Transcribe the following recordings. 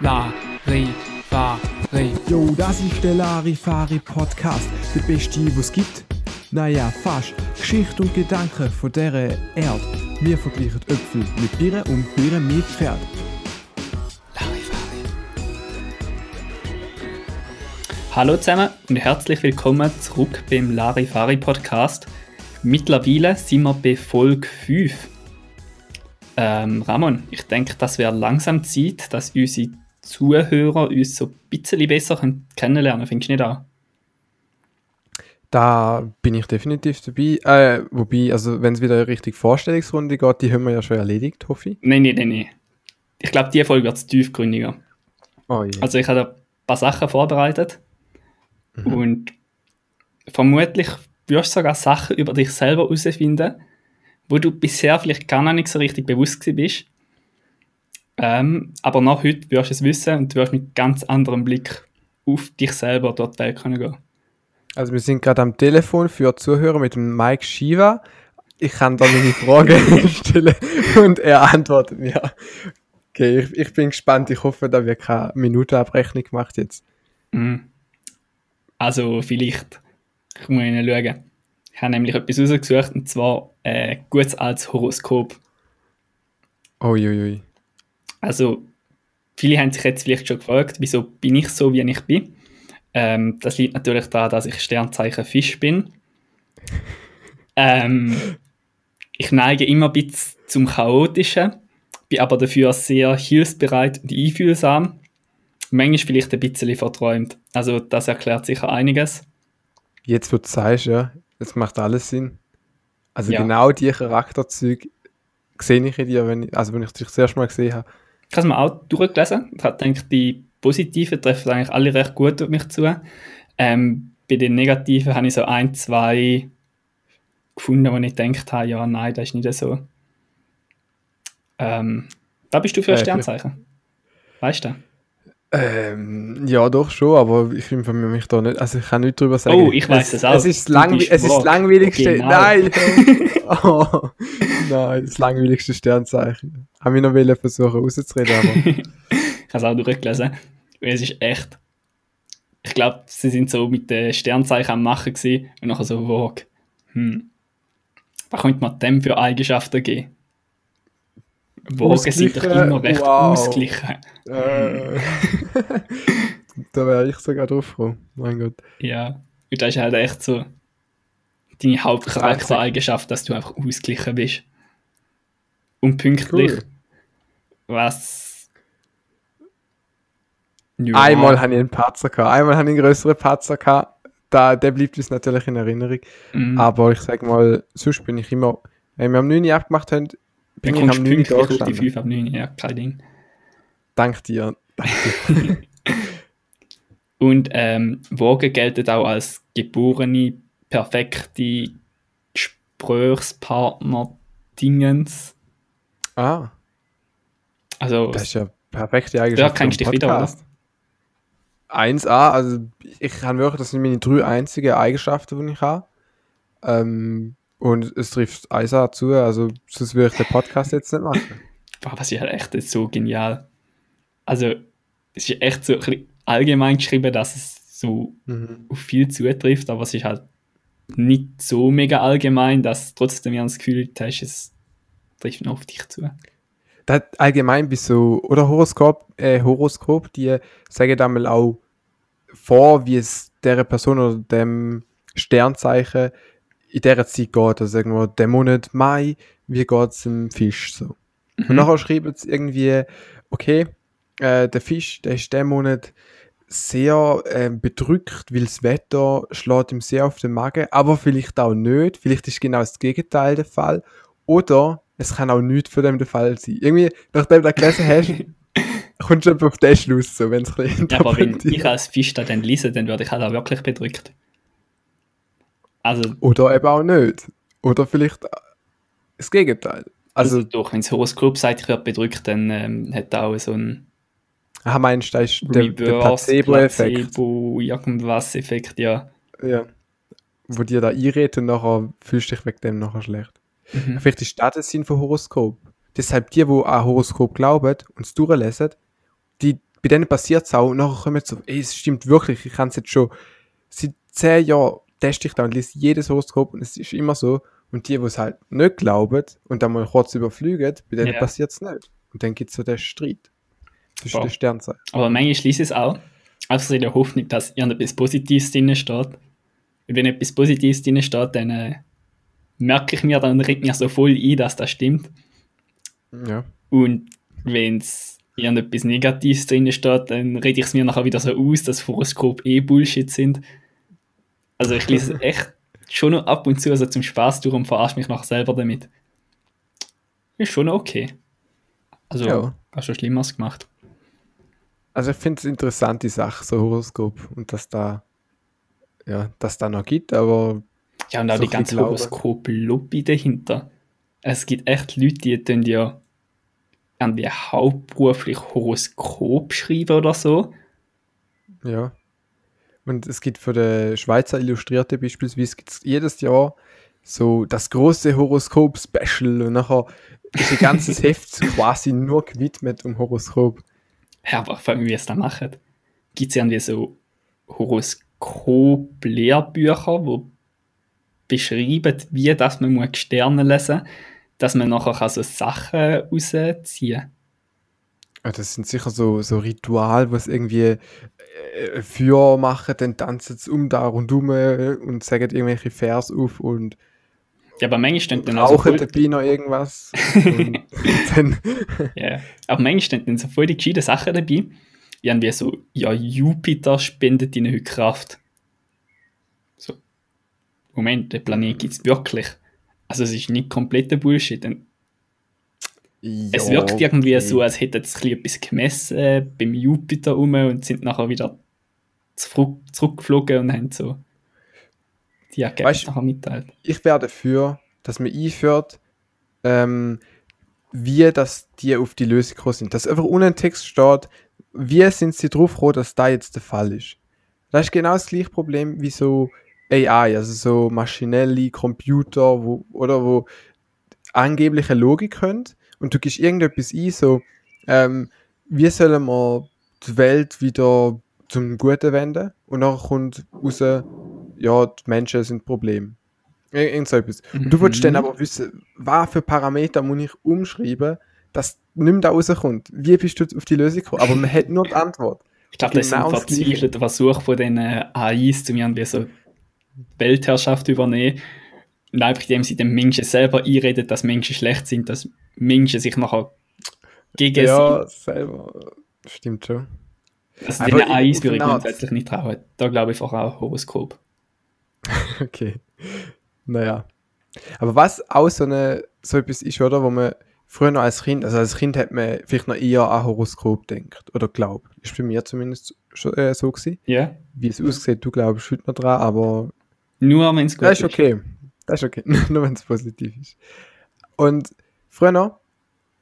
Larifari. Jo, das ist der Larifari Podcast, der beste, was gibt. Naja, fast. Geschichte und Gedanken von dieser Erde. Wir vergleichen Äpfel mit Birnen und Birnen mit Pferd. Larifari. Hallo zusammen und herzlich willkommen zurück beim Larifari Podcast. Mittlerweile sind wir bei Folge 5. Ähm, Ramon, ich denke, das wäre langsam Zeit, dass unsere Zuhörer uns so ein bisschen besser kennenlernen. Findest du nicht auch? Da bin ich definitiv dabei. Äh, wobei, also wenn es wieder eine richtige Vorstellungsrunde geht, die haben wir ja schon erledigt, hoffe ich. Nein, nein, nein, nein. Ich glaube, die Folge wird tiefgründiger. Oh je. Also ich habe ein paar Sachen vorbereitet und vermutlich wirst du sogar Sachen über dich selber herausfinden, wo du bisher vielleicht gar noch nicht so richtig bewusst gewesen bist. Ähm, aber nach heute wirst du es wissen und du wirst mit ganz anderem Blick auf dich selber dort Welt können gehen. Also wir sind gerade am Telefon für Zuhörer mit dem Mike Shiva. Ich kann da meine Frage stellen und er antwortet mir. Okay, ich, ich bin gespannt. Ich hoffe, da wird keine Minutenabrechnung gemacht jetzt. Mhm. Also vielleicht, ich muss Ihnen schauen. Ich habe nämlich etwas rausgesucht und zwar äh, gutes als Horoskop. Uiuiui. Also, viele haben sich jetzt vielleicht schon gefragt, wieso bin ich so, wie ich bin. Ähm, das liegt natürlich daran, dass ich Sternzeichen Fisch bin. Ähm, ich neige immer ein bisschen zum Chaotischen, bin aber dafür sehr hilfsbereit und einfühlsam. Manchmal vielleicht ein bisschen verträumt. Also, das erklärt sicher einiges. Jetzt, wo du sagst, ja, das macht alles Sinn. Also Ja. genau die Charakterzüge sehe ich in dir, wenn ich, also wenn ich dich das erste Mal gesehen habe. Ich habe es mir auch durchgelesen und habe gedacht, die positiven treffen eigentlich alle recht gut auf mich zu. Ähm, bei den negativen habe ich so ein, zwei gefunden, wo ich gedacht habe, ja, nein, das ist nicht so. Ähm, da bist du für ein Äh, Sternzeichen. Weißt du? Ähm, ja, doch schon, aber ich informiere mich da nicht. Also ich kann nicht drüber sagen. Oh, ich weiss es auch. Es ist, langwe es ist das langweiligste. Genau. Nein! oh, nein, das langweiligste Sternzeichen. Haben wir noch wollen versuchen rauszureden, aber Ich habe es auch durchgelesen. Und es ist echt. Ich glaube, sie sind so mit den Sternzeichen am Machen gewesen und nachher so, wow, hm, was könnte man dem für Eigenschaften geben? Wagen sind doch immer recht wow. ausgeglichen. äh, da wäre ich sogar drauf gekommen. Mein Gott. Ja. Und das ist halt echt so deine Hauptcharaktereigenschaft, dass du einfach ausgeglichen bist. Und pünktlich. Cool. Was. Ja. Einmal hatte ich einen Patzer gehabt. Einmal hatte ich einen größeren Patzer gehabt. Da, der bleibt uns natürlich in Erinnerung. Mhm. Aber ich sag mal, sonst bin ich immer, wenn wir am 9 Uhr abgemacht haben, Dann bin ich kommst am du 9 Uhr auf die gestanden. 5 ab 9, ja, kein Ding. Dank dir. Und ähm, Wagen gelten auch als geborene, perfekte Gesprächspartner Dingens. Ah, Also, das ist ja perfekte Eigenschaft. Da kennst du für dich wieder, Podcast. 1a, also ich kann wirklich, das sind meine drei einzigen Eigenschaften, die ich habe. Ähm, und es trifft 1a zu, also sonst würde ich den Podcast jetzt nicht machen. boah, was ist halt echt so genial. Also, es ist echt so ein bisschen allgemein geschrieben, dass es so Mhm. auf viel zutrifft, aber es ist halt nicht so mega allgemein, dass trotzdem ja das Gefühl hast, es trifft noch auf dich zu. Das allgemein bis so, oder Horoskop, äh, Horoskop, die sagen dann mal auch vor, wie es der Person oder dem Sternzeichen in dieser Zeit geht. Also wir, der Monat Mai, wie geht es dem Fisch so. Und nachher schreiben sie irgendwie, okay, äh, der Fisch, der ist den Monat sehr äh, bedrückt, weil das Wetter schlägt ihm sehr auf den Magen, aber vielleicht auch nicht. Vielleicht ist genau das Gegenteil der Fall. Oder es kann auch nichts von dem der Fall sein. Irgendwie, nachdem du das gelesen hast, kommst du auf den Schluss, so, wenn es ein Ja, aber wenn ich als Fisch da dann lese, dann würde ich halt auch wirklich bedrückt. Also, Oder eben auch nicht. Oder vielleicht das Gegenteil. also Also, doch, wenn das Horoskop sagt, ich werde bedrückt, dann ähm, hat er auch so ein ah, meinst du, ist der, der Placebo-Effekt? Placebo, irgendwas Effekt, ja. Ja. Wo dir da einredet und nachher fühlst du dich wegen dem nachher schlecht. Mhm. Vielleicht ist das der Sinn von Horoskop. Deshalb die, die an Horoskop glauben und es durchlesen, die bei denen passiert es auch, und nachher kommen sie so, ey, es stimmt wirklich, ich kann es jetzt schon, seit zehn Jahren teste ich da und lese jedes Horoskop und es ist immer so, und die, die es halt nicht glauben und dann mal kurz überfliegen, bei denen Ja. passiert es nicht. Und dann gibt es so den Streit zwischen Voll. den Sternzeichen. Aber manchmal schließe ich es auch. Einfach so in der Hoffnung, dass irgendetwas Positives drin steht. Und wenn etwas Positives drin steht, dann äh, merke ich mir, dann regt mir so voll ein, dass das stimmt. Ja. Und wenn es irgendetwas Negatives drin steht, dann rede ich es mir nachher wieder so aus, dass Horoskop eh Bullshit sind. Also ich lese es echt schon noch ab und zu also zum Spaß durch und verarsche mich nachher selber damit. Ist schon okay. Also, Ja. hast du Schlimmeres gemacht. Also ich finde es eine interessante Sache, so Horoskop, und dass da, ja, dass da noch gibt, aber Ja, und auch So die ganze. Horoskop-Lobby dahinter. Es gibt echt Leute, die tun ja an die hauptberuflich Horoskop schreiben oder so. Ja. Und es gibt für die Schweizer Illustrierte beispielsweise gibt's jedes Jahr so das große Horoskop-Special und nachher ist ein ganzes Heft quasi nur gewidmet um Horoskop. Ja, aber vor allem, wie es da machen. Gibt es irgendwie so Horoskop-Lehrbücher, wo beschreiben, wie das man muss Sterne lesen muss, dass man nachher so Sachen rausziehen kann. Ja, das sind sicher so, so Ritual, was irgendwie äh, für machen, dann tanzen sie um da rundum und sagen irgendwelche Vers auf und Ja, aber manchmal stehen dann auch so voll, dabei noch irgendwas. Ja, aber manchmal stehen dann so voll die gescheiten Sachen dabei. Irgendwie so, ja, Jupiter spendet ihnen heute Kraft. So, Moment, der Planet gibt es wirklich. Also es ist nicht kompletter Bullshit. Und es Ja, wirkt irgendwie okay. so, als hätten sie etwas gemessen beim Jupiter rum und sind nachher wieder zurück, zurückgeflogen und haben so die Ergebnisse Weißt- mitteilt. ich wäre dafür, dass man einführt, ähm, wie das die auf die Lösung gekommen sind. Dass einfach unten im Text steht, wie sind sie drauf gekommen, dass da jetzt der Fall ist. Das ist genau das gleiche Problem wie so AI, also so maschinelle Computer, wo, oder wo angebliche Logik können und du gibst irgendetwas ein, so, ähm, wie sollen wir die Welt wieder zum Guten wenden? Und dann kommt raus, ja, die Menschen sind ein Problem. Ir- Irgend so etwas. Und du dann Mhm. aber wissen, was für Parameter muss ich umschreiben, dass mehr da rauskommt. Wie bist du auf die Lösung gekommen? Aber man hat nur die Antwort. Ich glaube, das ist Genau ein verzweifelter Versuch von den AIs, um irgendwie so Weltherrschaft übernehmen. Und einfach, indem sie den Menschen selber einreden, dass Menschen schlecht sind, dass Menschen sich nachher gegen Ja, selber. Stimmt schon. sie. Also den AIs würde ich Art. grundsätzlich nicht trauen. Da glaube ich einfach auch Horoskop. Okay. Naja. Aber was auch so, eine, so etwas ist, oder, wo man früher noch als Kind, also als Kind hat man vielleicht noch eher an Horoskop denkt oder glaubt. Ist bei mir zumindest schon, äh, so gewesen. Ja. Wie es aussieht, du glaubst heute noch dran, aber Nur wenn es gut das ist okay. Das ist okay. Nur wenn es positiv ist. Und früher noch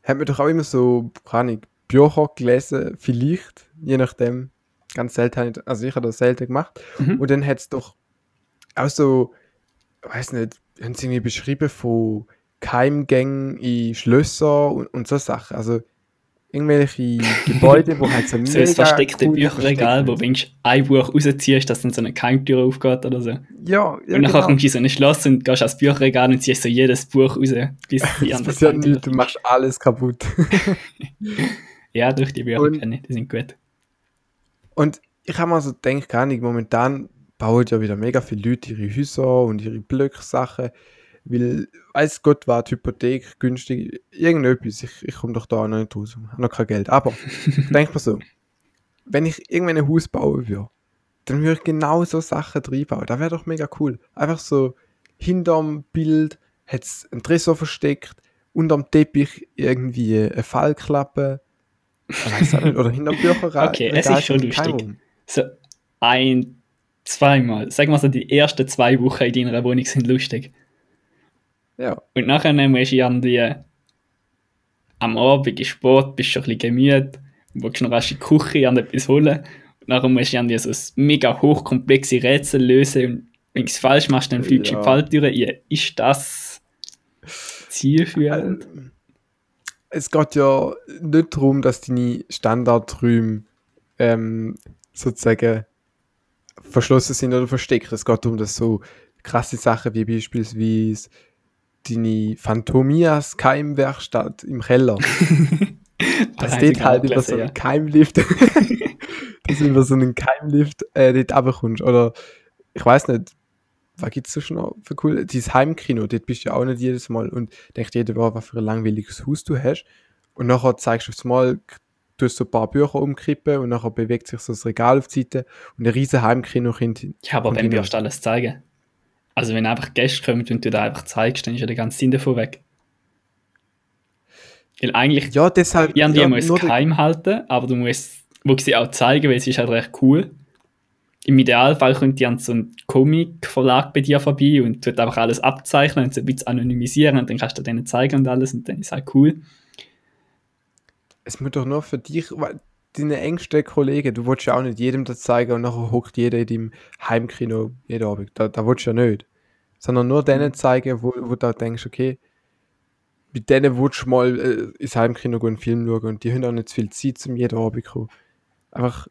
hat man doch auch immer so, keine Ahnung, Bücher gelesen, vielleicht, je nachdem. Ganz selten, also ich habe das selten gemacht. Mhm. Und dann hat es doch auch so, weiß nicht, haben sie irgendwie beschrieben von Keimgängen in Schlösser und, und so Sachen. Also irgendwelche Gebäude, wo halt so So ein verstecktes Bücherregal, wo wenn du ein Buch rausziehst, dass dann so eine Keimtür aufgeht oder so. Ja, ja und nachher genau. kommst du in so ein Schloss und gehst ans Bücherregal und ziehst so jedes Buch raus, bis andere passiert nichts, du machst alles kaputt. Ja, durch die Bücher Und- kenne ich, die sind gut. Und ich habe mir so gedacht, gar nicht, momentan bauen ja wieder mega viele Leute ihre Häuser und ihre Blöcke-Sachen, weil, weiß Gott, war die Hypothek günstig, irgendetwas, ich, ich komme doch da noch nicht raus, habe noch kein Geld. Aber, denk mir so, wenn ich irgendwann ein Haus bauen würde, dann würde ich genau so Sachen reinbauen. Das wäre doch mega cool. Einfach so, hinterm Bild hat es ein Tresor versteckt, unterm Teppich irgendwie eine Fallklappe, ich weiß auch nicht, oder hinterm Bücherregal. Okay, es ist schon lustig. So ein, zweimal. Sagen wir so, die ersten zwei Wochen in deiner Wohnung sind lustig. Ja. Und nachher musst du irgendwie am Abend in Sport, bist schon ein bisschen gemüht, willst noch rasch in die Küche und etwas holen. Und nachher musst du irgendwie so ein mega hochkomplexe Rätsel lösen und wenn du es falsch machst, dann fliegst du in die Ja. Falltür rein. Ist das zielführend? Ähm, Es geht ja nicht darum, dass deine Standardträume ähm, sozusagen verschlossen sind oder versteckt. Es geht darum, dass so krasse Sachen wie beispielsweise deine Phantomias Keimwerkstatt im Keller. Das habe ich dort halt über so einen Keimlift, dass du über so einen Keimlift äh, dort runterkommst. Oder ich weiß nicht, was gibt es so schon noch für cool? Dieses Heimkino, dort bist du ja auch nicht jedes Mal und denkt jeder, wow, was für ein langweiliges Haus du hast. Und nachher zeigst du aufs Mal, du so ein paar Bücher umkippen und nachher bewegt sich so das Regal auf die Seite und ein riesen Heimkino kommt. Ja, aber wenn wirst du alles zeigen? Also wenn einfach Gäste kommen und du da einfach zeigst, dann ist ja der ganze Sinn davon weg. Weil eigentlich, Ja, deshalb. irgendwie ja, musst nur du der- geheim halten, aber du musst, musst sie auch zeigen, weil es ist halt recht cool. Im Idealfall kommt dann so ein Comic-Verlag bei dir vorbei und tut einfach alles abzeichnen und so ein bisschen anonymisieren und dann kannst du denen zeigen und alles und dann ist halt cool. Es muss doch nur für dich, weil deine engsten Kollegen, du willst ja auch nicht jedem das zeigen und nachher hockt jeder in deinem Heimkino jeden Abend. Da, da willst du ja nicht. Sondern nur denen zeigen, wo, wo du denkst, okay, mit denen willst du mal äh, ins Heimkino gehen, einen Film schauen und die haben auch nicht zu viel Zeit, zum jeden Abend zu kommen. Einfach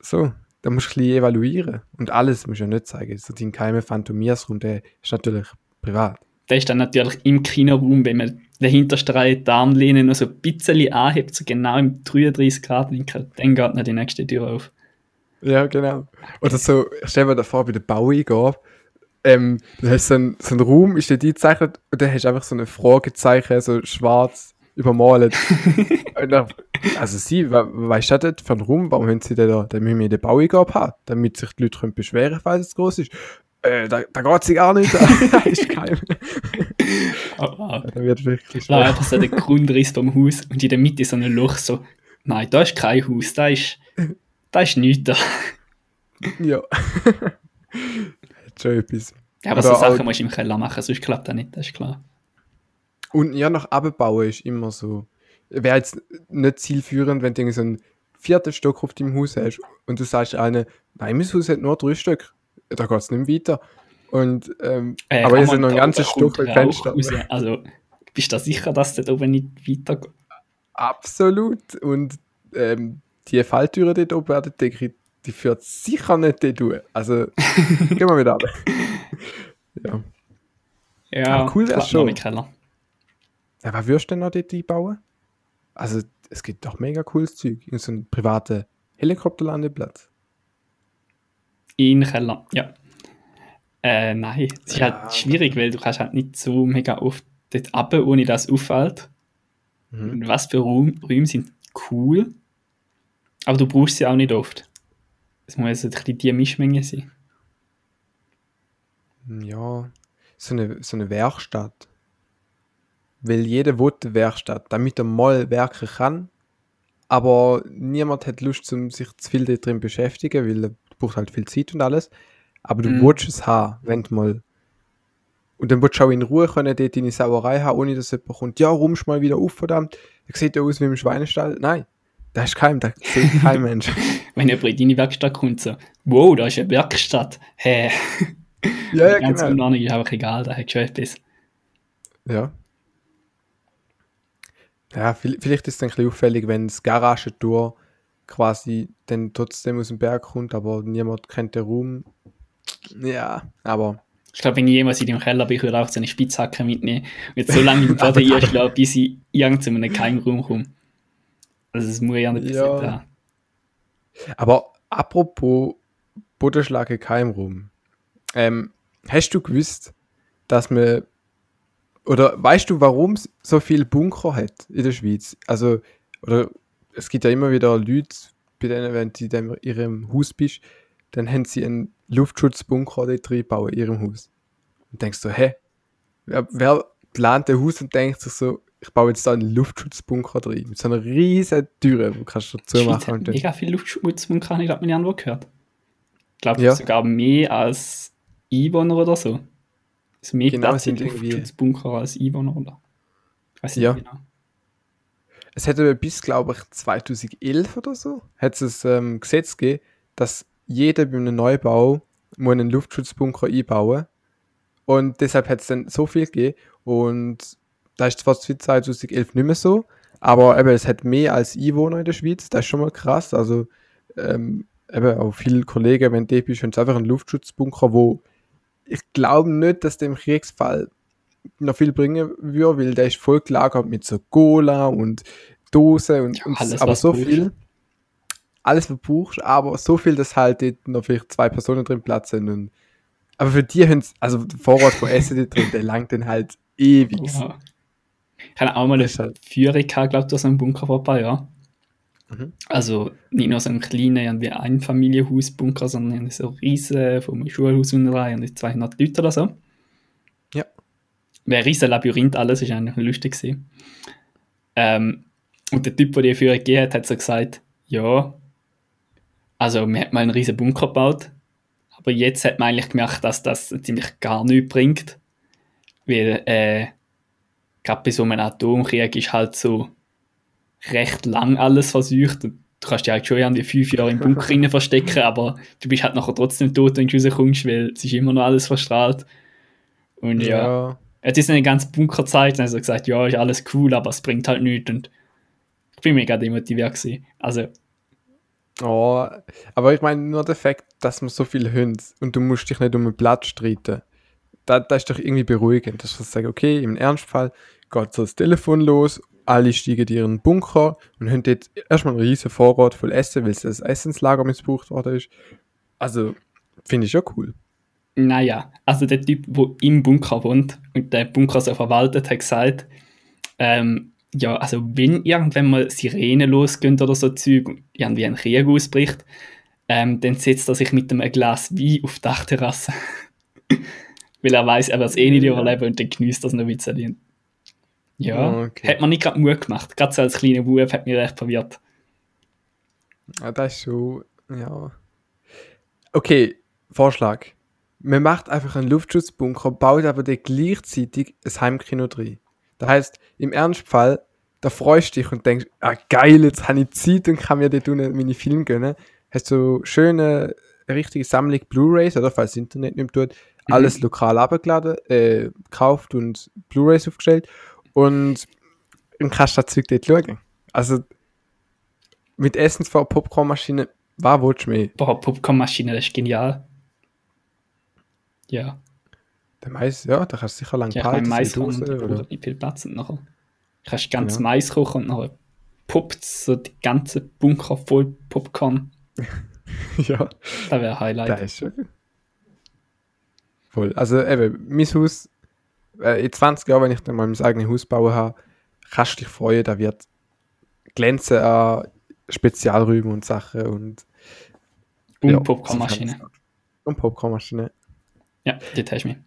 so, da musst du ein bisschen evaluieren. Und alles musst du ja nicht zeigen. So dein geheimer Phantomias-Raum, der ist natürlich privat. Der ist dann natürlich im Kinoraum, wenn man den hintersten Reihe die Armlehne noch so ein bisschen anhebt, so genau im 33-Grad-Winkel, dann geht noch die nächste Tür auf. Ja, genau. Oder so, stell dir vor, bei der Baueingabe, ähm, du hast so einen, so einen Raum, ist dort eingezeichnet und dann hast du einfach so ein Fragezeichen, so schwarz übermalt. dann, also sie, we weißt du das für einen Raum, warum haben sie den da, dann müssen wir den Baueingabe haben, damit sich die Leute können beschweren falls es groß ist. Äh, da, da geht sie gar nicht. da ist kein. Aber Da wird wirklich schwer. einfach so der Grundriss vom Haus und in der Mitte so ein Loch, so, nein, da ist kein Haus, da ist, da ist nichts da. Ja. Hat schon etwas. Ja, aber Oder so auch- Sachen musst du im Keller machen, sonst klappt das nicht, das ist klar. Und ja, nach abbauen ist immer so. Wäre jetzt nicht zielführend, wenn du irgendwie so einen vierten Stock auf deinem Haus hast und du sagst allen, nein, mein Haus hat nur drei Stück. Da geht es nicht mehr weiter. Und, ähm, Äh, aber jetzt man noch ein ganzes Rauch Fenster. Also, bist du da sicher, dass das oben nicht weitergeht? Absolut. Und ähm, die Falltüre dort oben der Decke, die führt sicher nicht dort durch. Also, gehen wir wieder ab. ja. Ja, Ah, cool klappt schon. Keller. ja. Was würdest du denn noch dort einbauen? Also, es gibt doch mega cooles Zeug. In so einen privaten Helikopterlandeplatz. In Keller, ja. Äh, nein, es ist Ja, halt schwierig, weil du kannst halt nicht so mega oft dort runter, ohne dass es auffällt. Mhm. Und was für Raum, Räume sind cool, aber du brauchst sie auch nicht oft. Es muss also ein bisschen die Mischmenge sein. Ja, so eine, so eine Werkstatt. Weil jeder will eine Werkstatt, damit er mal werken kann. Aber niemand hat Lust, um sich zu viel da drin zu beschäftigen, weil er braucht halt viel Zeit und alles. Aber du Mhm. willst es haben, wenn du mal. Und dann willst du auch in Ruhe können, dort deine Sauerei haben, ohne dass jemand kommt, ja, rumsch mal wieder auf, verdammt. Der sieht ja aus wie im Schweinestall. Nein, da ist kein, da sieht kein Mensch. Wenn jemand in deine Werkstatt kommt, so, wow, da ist eine Werkstatt. Hä? ja, ja, Die ganze genau. Unordnung ist einfach egal, da hat schon etwas. Ja. Ja, vi- vielleicht ist es ein bisschen auffällig, wenn das Garagentor quasi dann trotzdem aus dem Berg kommt, aber niemand kennt den Raum. Ja, aber Ich glaube, wenn ich jemals in deinem Keller bin, würde ich auch so eine Spitzhacke mitnehmen und so lange im Boden einschlagen, bis ich irgend zu einem Keimraum komme. Also es muss ja nicht Ja. passieren. Ja. Aber apropos Bodenschlage Keimraum. Ähm, hast du gewusst, dass man oder weißt du, warum es so viele Bunker hat in der Schweiz? Also, oder es gibt ja immer wieder Leute, bei denen, wenn du in dem- ihrem Haus bist, dann haben sie einen Luftschutzbunker dort reinbauen in ihrem Haus. Und denkst du, hä? Wer, wer plant ein Haus und denkt sich so, ich baue jetzt da einen Luftschutzbunker drin, mit so einer riesen Türe, wo kannst du zumachen hat und mega viel Luftschmutz und kann ich glaube ich irgendwo gehört. Ich glaube Ja. sogar mehr als Einwohner oder so. Also mehr Genau, Platz sind Luftschutzbunker als Einwohner oder? Ich weiß nicht Ja. genau. Es hätte bis, glaube ich, 2011 oder so, hat es ein ähm, Gesetz gegeben, dass jeder bei einem Neubau muss einen Luftschutzbunker einbauen Und deshalb hat es dann so viel gegeben. Und da ist zwar seit 2011 nicht mehr so, aber eben, es hat mehr als Einwohner in der Schweiz. Das ist schon mal krass. Also ähm, eben auch viele Kollegen, wenn du bist, haben einfach einen Luftschutzbunker, wo ich glaube nicht, dass dem Kriegsfall noch viel bringen würde, weil der ist voll gelagert mit so Cola und Dosen und, Ja, und aber so viel. Alles, brauchst, aber so viel, dass halt dort noch vielleicht zwei Personen drin Platz sind. Und, aber für die also der Vorrat von Essen drin, der langt dann halt ewig. Ja. Ich hatte auch mal eine halt- Führung gehabt, glaube ich, durch so einen Bunker vor ein paar Jahren. Mhm. Also nicht nur so einen kleinen irgendwie Einfamilienhausbunker, sondern so riesen vom Schulhaus unten rein und 200 Leute oder so. Ja. Ein riesen Labyrinth, alles ist eigentlich lustig gewesen. Ähm, und der Typ, der die Führung gegeben hat, hat so gesagt, ja, also wir haben mal einen riesen Bunker gebaut, aber jetzt hat man eigentlich gemerkt, dass das ziemlich gar nichts bringt, weil äh, gerade bei so einem Atomkrieg ist halt so recht lang alles versucht und du kannst dich halt schon irgendwie fünf Jahre im Bunker rein verstecken, aber du bist halt nachher trotzdem tot, wenn du rauskommst, weil es ist immer noch alles verstrahlt. Und ja, Ja. er hat jetzt eine ganze Bunker gezeigt und hat so gesagt, ja, ist alles cool, aber es bringt halt nichts und ich bin mega demotiviert gewesen. Also, Oh, aber ich meine nur der Fakt, dass man so viel haben und du musst dich nicht um einen Platz streiten. Da, da ist doch irgendwie beruhigend, dass du sagen, okay, im Ernstfall geht so das Telefon los, alle steigen in ihren Bunker und haben dort erstmal einen riesen Vorrat voll Essen, weil es das Essenslager missbraucht worden ist. Also, finde ich schon cool. naja, also der Typ, der im Bunker wohnt und der Bunker so verwaltet, hat gesagt, ähm, ja, also wenn irgendwann mal Sirenen losgehen oder so Zeug und irgendwie ein Krieg ausbricht, ähm, dann setzt er sich mit einem Glas Wein auf die Dachterrasse. Weil er weiß, er wird es eh nicht überleben und dann genießt das noch ein bisschen. Ja, Okay. hat mir nicht gerade Mut gemacht. Gerade so als kleiner Bub hat mich recht verwirrt. Ja, das ist schon, ja. Okay, Vorschlag. Man macht einfach einen Luftschutzbunker, baut aber gleichzeitig ein Heimkino drin. Das heißt, im Ernstfall, da freust du dich und denkst, ah geil, jetzt habe ich Zeit und kann mir dort unten meine Filme gönnen. Hast so schöne, richtige Sammlung Blu-Rays, oder falls das Internet nicht mehr tut, alles lokal abgeladen, äh, gekauft und Blu-Rays aufgestellt und dann kannst du das Zeug dort schauen. Also, mit Essens vor Popcornmaschine, was willst du mehr? Boah, Popcornmaschine, das ist genial. Ja, Der Mais, ja, da kannst du sicher lang ja ich meine, Mais braucht oder? nicht viel Platz und nachher kannst du ganz Ja. Mais kochen und nachher poppt so die ganze Bunker voll Popcorn. ja, Das wäre ein Highlight. das ist schön. Voll. Also eben, mein Haus, äh, in 20 Jahren, wenn ich dann mal mein eigenes Haus bauen habe, kannst du dich freuen, da wird glänzen an Spezialräumen und Sachen und Und ja, Popcornmaschine. Und Popcornmaschine. Ja, dort hast du mich.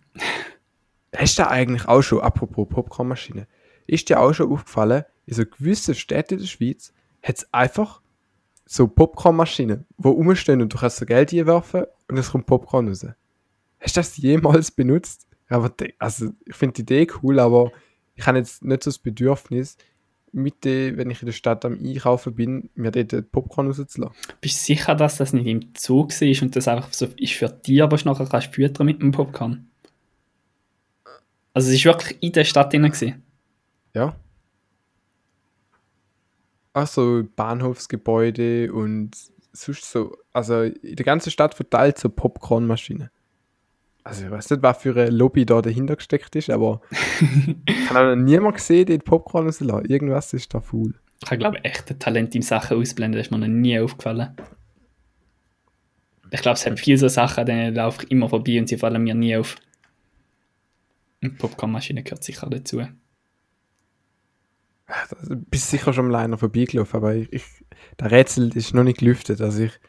Hast du eigentlich auch schon, apropos Popcornmaschine, ist dir auch schon aufgefallen, in so gewissen Städten der Schweiz hat es einfach so Popcornmaschinen, die rumstehen und du kannst so Geld einwerfen und es kommt Popcorn raus. Hast du das jemals benutzt? Aber also, ich finde die Idee cool, aber ich habe jetzt nicht so das Bedürfnis, mit der, wenn ich in der Stadt am Einkaufen bin, mir dort Popcorn rauszulassen. Bist du sicher, dass das nicht im Zug ist und das einfach so ist für dich, aber du nachher kannst füttern mit dem Popcorn? Also es ist wirklich in der Stadt drin gewesen. Ja. Also Bahnhofsgebäude und sonst so, also in der ganzen Stadt verteilt so Popcornmaschinen. Also ich weiß nicht, was für eine Lobby da dahinter gesteckt ist, aber ich habe noch niemand gesehen, der Popcorn rauslassen. Irgendwas ist da faul. Ich habe, glaube echt ein Talent im Sachen ausblenden, das ist mir noch nie aufgefallen. Ich glaube, es hat viele so Sachen, an denen laufe ich immer vorbei und sie fallen mir nie auf. Und die Popcornmaschine gehört sicher dazu. Also, bist sicher schon mal einer vorbeigelaufen, aber ich, ich, der Rätsel ist noch nicht gelüftet. Also ich,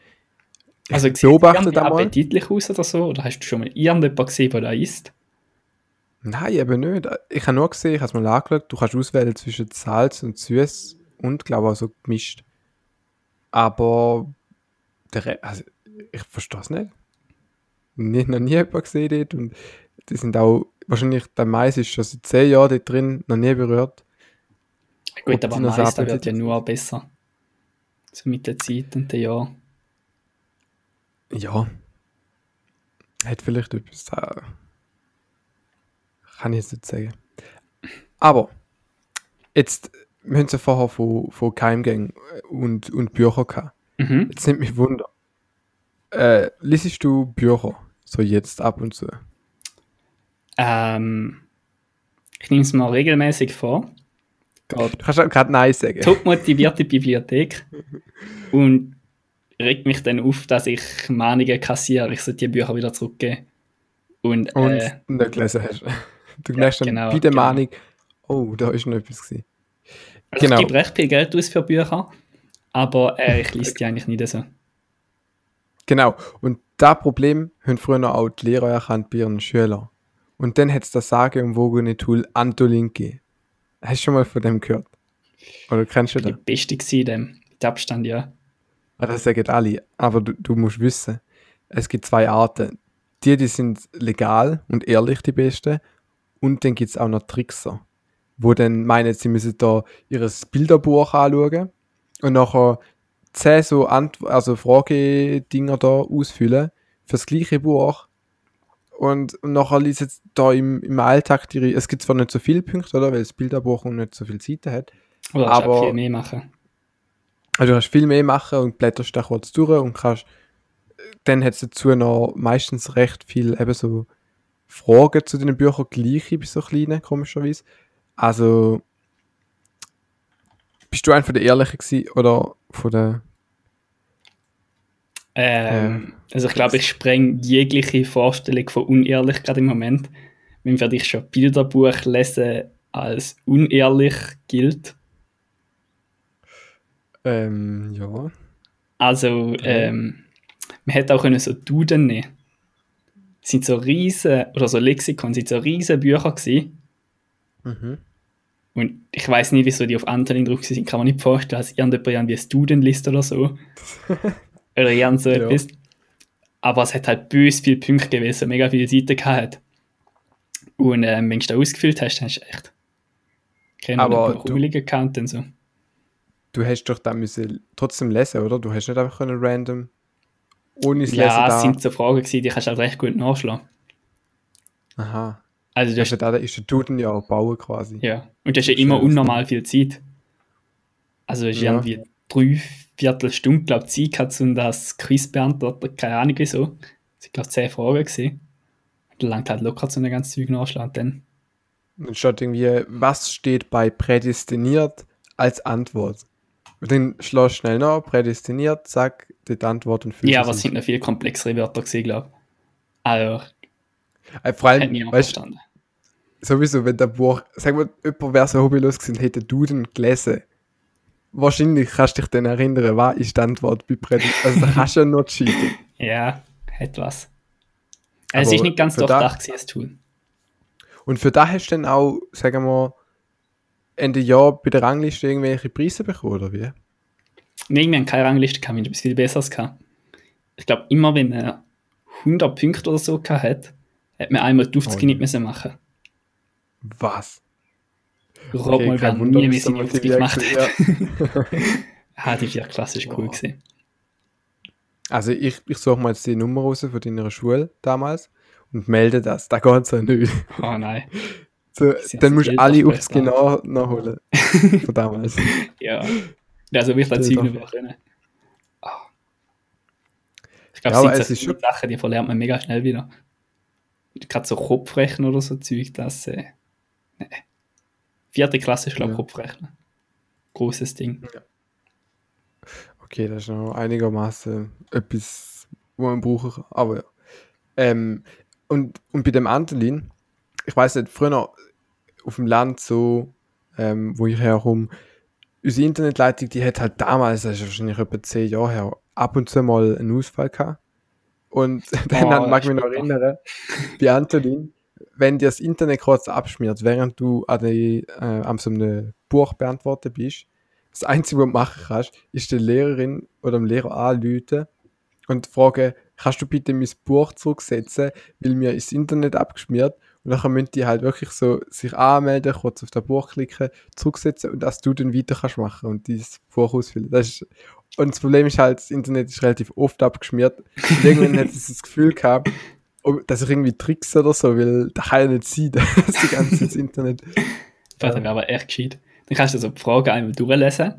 ich Also sieht beobachte da mal. appetitlich aus oder so? Oder hast du schon mal irgendjemanden gesehen, der da isst? Nein, eben nicht. Ich habe nur gesehen, ich habe es mal angeschaut, du kannst auswählen zwischen Salz und Süß und glaube auch so gemischt. Aber der also, ich verstehe es nicht. nicht. Noch nie jemanden gesehen dort und die sind auch, wahrscheinlich der Mais ist schon seit 10 Jahren dort drin, noch nie berührt. Gut, aber da wird ja nur besser. So mit der Zeit und den Jahren. Ja. Hat vielleicht etwas. Äh, kann ich jetzt nicht sagen. Aber, jetzt, wir haben ja vorher von, von Keimgängen und, und Büchern gehabt. Mhm. Jetzt nimmt mich Wunder. Äh, liest du Bücher? So jetzt ab und zu. Ähm, ich nehme es mal regelmäßig vor. Geht Du kannst auch gerade Nein sagen. top motivierte Bibliothek und regt mich dann auf, dass ich Mahnungen kassiere. Ich sollte die Bücher wieder zurückgeben. Und, Und äh, nicht gelesen hast. Du merkst dann genau, bei der genau. Mahnung, oh, da ist noch etwas gewesen. also genau. ich gebe recht viel Geld aus für Bücher, aber äh, ich lese die eigentlich nicht so. Genau. Und das Problem haben früher noch auch die Lehrer erkannt bei ihren Schülern. Und dann hat es das Sage- und wogene Tool Antolin gegeben. Hast du schon mal von dem gehört? Oder kennst du Die das? beste gewesen, dem. Mit Abstand, ja. Ah, Das sagen alle. Aber du, du musst wissen, es gibt zwei Arten. Die, die sind legal und ehrlich die besten. Und dann gibt es auch noch Trickser, wo dann meinen, sie müssen da ihr Bilderbuch anschauen und nachher 10 so Ant also Fragedinger da ausfüllen für das gleiche Buch. Und, und nachher lesen sie da im, im Alltag die, es gibt zwar nicht so viele Punkte, oder, weil das Bilderbuch nicht so viele Seiten hat, Oder aber Aber- viel mehr machen. also du kannst viel mehr machen und blätterst da kurz durch und kannst, dann hat es dazu noch meistens recht viel eben so Fragen zu den Büchern gleiche bei so kleinen, komischerweise. Also, bist du einer von der Ehrlichen gewesen oder von der, Ähm, also ich glaube, ich spreng jegliche Vorstellung von Unehrlichkeit im Moment. Wenn für dich schon Bilderbuch lesen als unehrlich gilt. ähm, ja. Also, ähm, man hätte auch können so Duden nehmen. Sind so riesen, oder so Lexikon, sind so riesen Bücher gewesen. Mhm. Und ich weiß nicht, wieso die auf Antolin drauf sind. Kann man nicht vorstellen, dass irgendjemand irgendwie ein Duden liest oder so. oder irgend so Ja. etwas. Aber es hat halt bös viele Punkte gewesen, es mega viele Seiten gehabt. Und ähm, wenn du da ausgefüllt hast, dann hast du echt keine rumliegen gehabt und dann so. Du hast doch da müssen trotzdem lesen, oder? Du hast nicht einfach können random ohne das Lesen Ja, es sind so Fragen gewesen, die kannst du halt recht gut nachschlagen. Aha. Also du Ja, hast für da ist der Duden ja auch bauen quasi. Ja, und du hast ja immer unnormal viel Zeit. Also es ist Ja. irgendwie drei Viertelstunde, glaube ich, Zeit gehabt, um das Quiz beantworten. Keine Ahnung wieso. Es sind, glaube ich, zehn Fragen gewesen. Und dann langt halt locker so ein ganzes Zeug nachschlagen. Dann. Dann steht irgendwie, was steht bei prädestiniert als Antwort? Und dann schlägst du schnell nach, prädestiniert, zack, die Antwort und füllst Ja, aber es sind noch viel komplexere Wörter gewesen, glaube ich. Also, Äh, Vor hat allem, niemand weißt, verstanden. sowieso, wenn der Buch, sag mal, jemand wäre so hobbylos gewesen, hätte Duden gelesen. Wahrscheinlich kannst du dich dann erinnern, was ist die Antwort bei Prädestiniert. Also da kannst du ja nur cheaten. Ja, etwas. Also, es ist nicht ganz durchdacht, das Tool. Und für das hast du dann auch, sagen wir, Ende Jahr bei der Rangliste irgendwelche Preise bekommen, oder wie? Nein, wir haben keine Rangliste gehabt, wir haben etwas viel Besseres gehabt. Ich glaube, immer wenn man 100 Punkte oder so gehabt hat, hat man einmal die Aufzüge Oh, nicht müssen machen. Was? Rob mal, wer kein Wunder, nie wie bist du seine Aufzüge motiviert gemacht hat. ja. Ah, die Klasse ist cool Wow. gewesen. Also ich, ich suche mal jetzt die Nummer raus von deiner Schule damals und melde das. Da geht so nicht. Oh nein. So, dann so musst du alle auf aufs genau nachholen. von damals. Ja. Ja, so wie ich das vor. können. Ich glaube, Ja, es es sind ist so Sachen, die verlernt man mega schnell wieder. Gerade so Kopfrechnen oder so Zeug, das. Äh, nee. Vierte Klasse ist, glaube ich, Ja. Kopfrechnen. Großes Ding. Okay, das ist noch einigermaßen etwas, wo man brauchen kann. Aber ja. Ähm, und, und bei dem Antolin, ich weiß nicht, früher noch auf dem Land so, ähm, wo ich herkomme, unsere Internetleitung, die hat halt damals, das ist wahrscheinlich etwa zehn Jahre her, ab und zu mal einen Ausfall gehabt. Und dann Oh, mag ich mich noch erinnern, bei Antolin, wenn dir das Internet kurz abschmiert, während du an, die, äh, an so einem Buch beantworten bist, das Einzige, was du machen kannst, ist der Lehrerin oder dem Lehrer anrufen und fragen, kannst du bitte mein Buch zurücksetzen, weil mir ist das Internet abgeschmiert und dann müssen die halt wirklich so sich anmelden, kurz auf das Buch klicken, zurücksetzen und dass du dann weiter kannst machen und dieses Buch ausfüllen. Das ist, und das Problem ist halt, das Internet ist relativ oft abgeschmiert und irgendwann hat es das Gefühl gehabt, ob- dass ich irgendwie Tricks oder so, weil da kann ja nicht sein, dass die ganze das Internet Das wäre aber echt gescheit. Dann kannst du so die Fragen einmal durchlesen.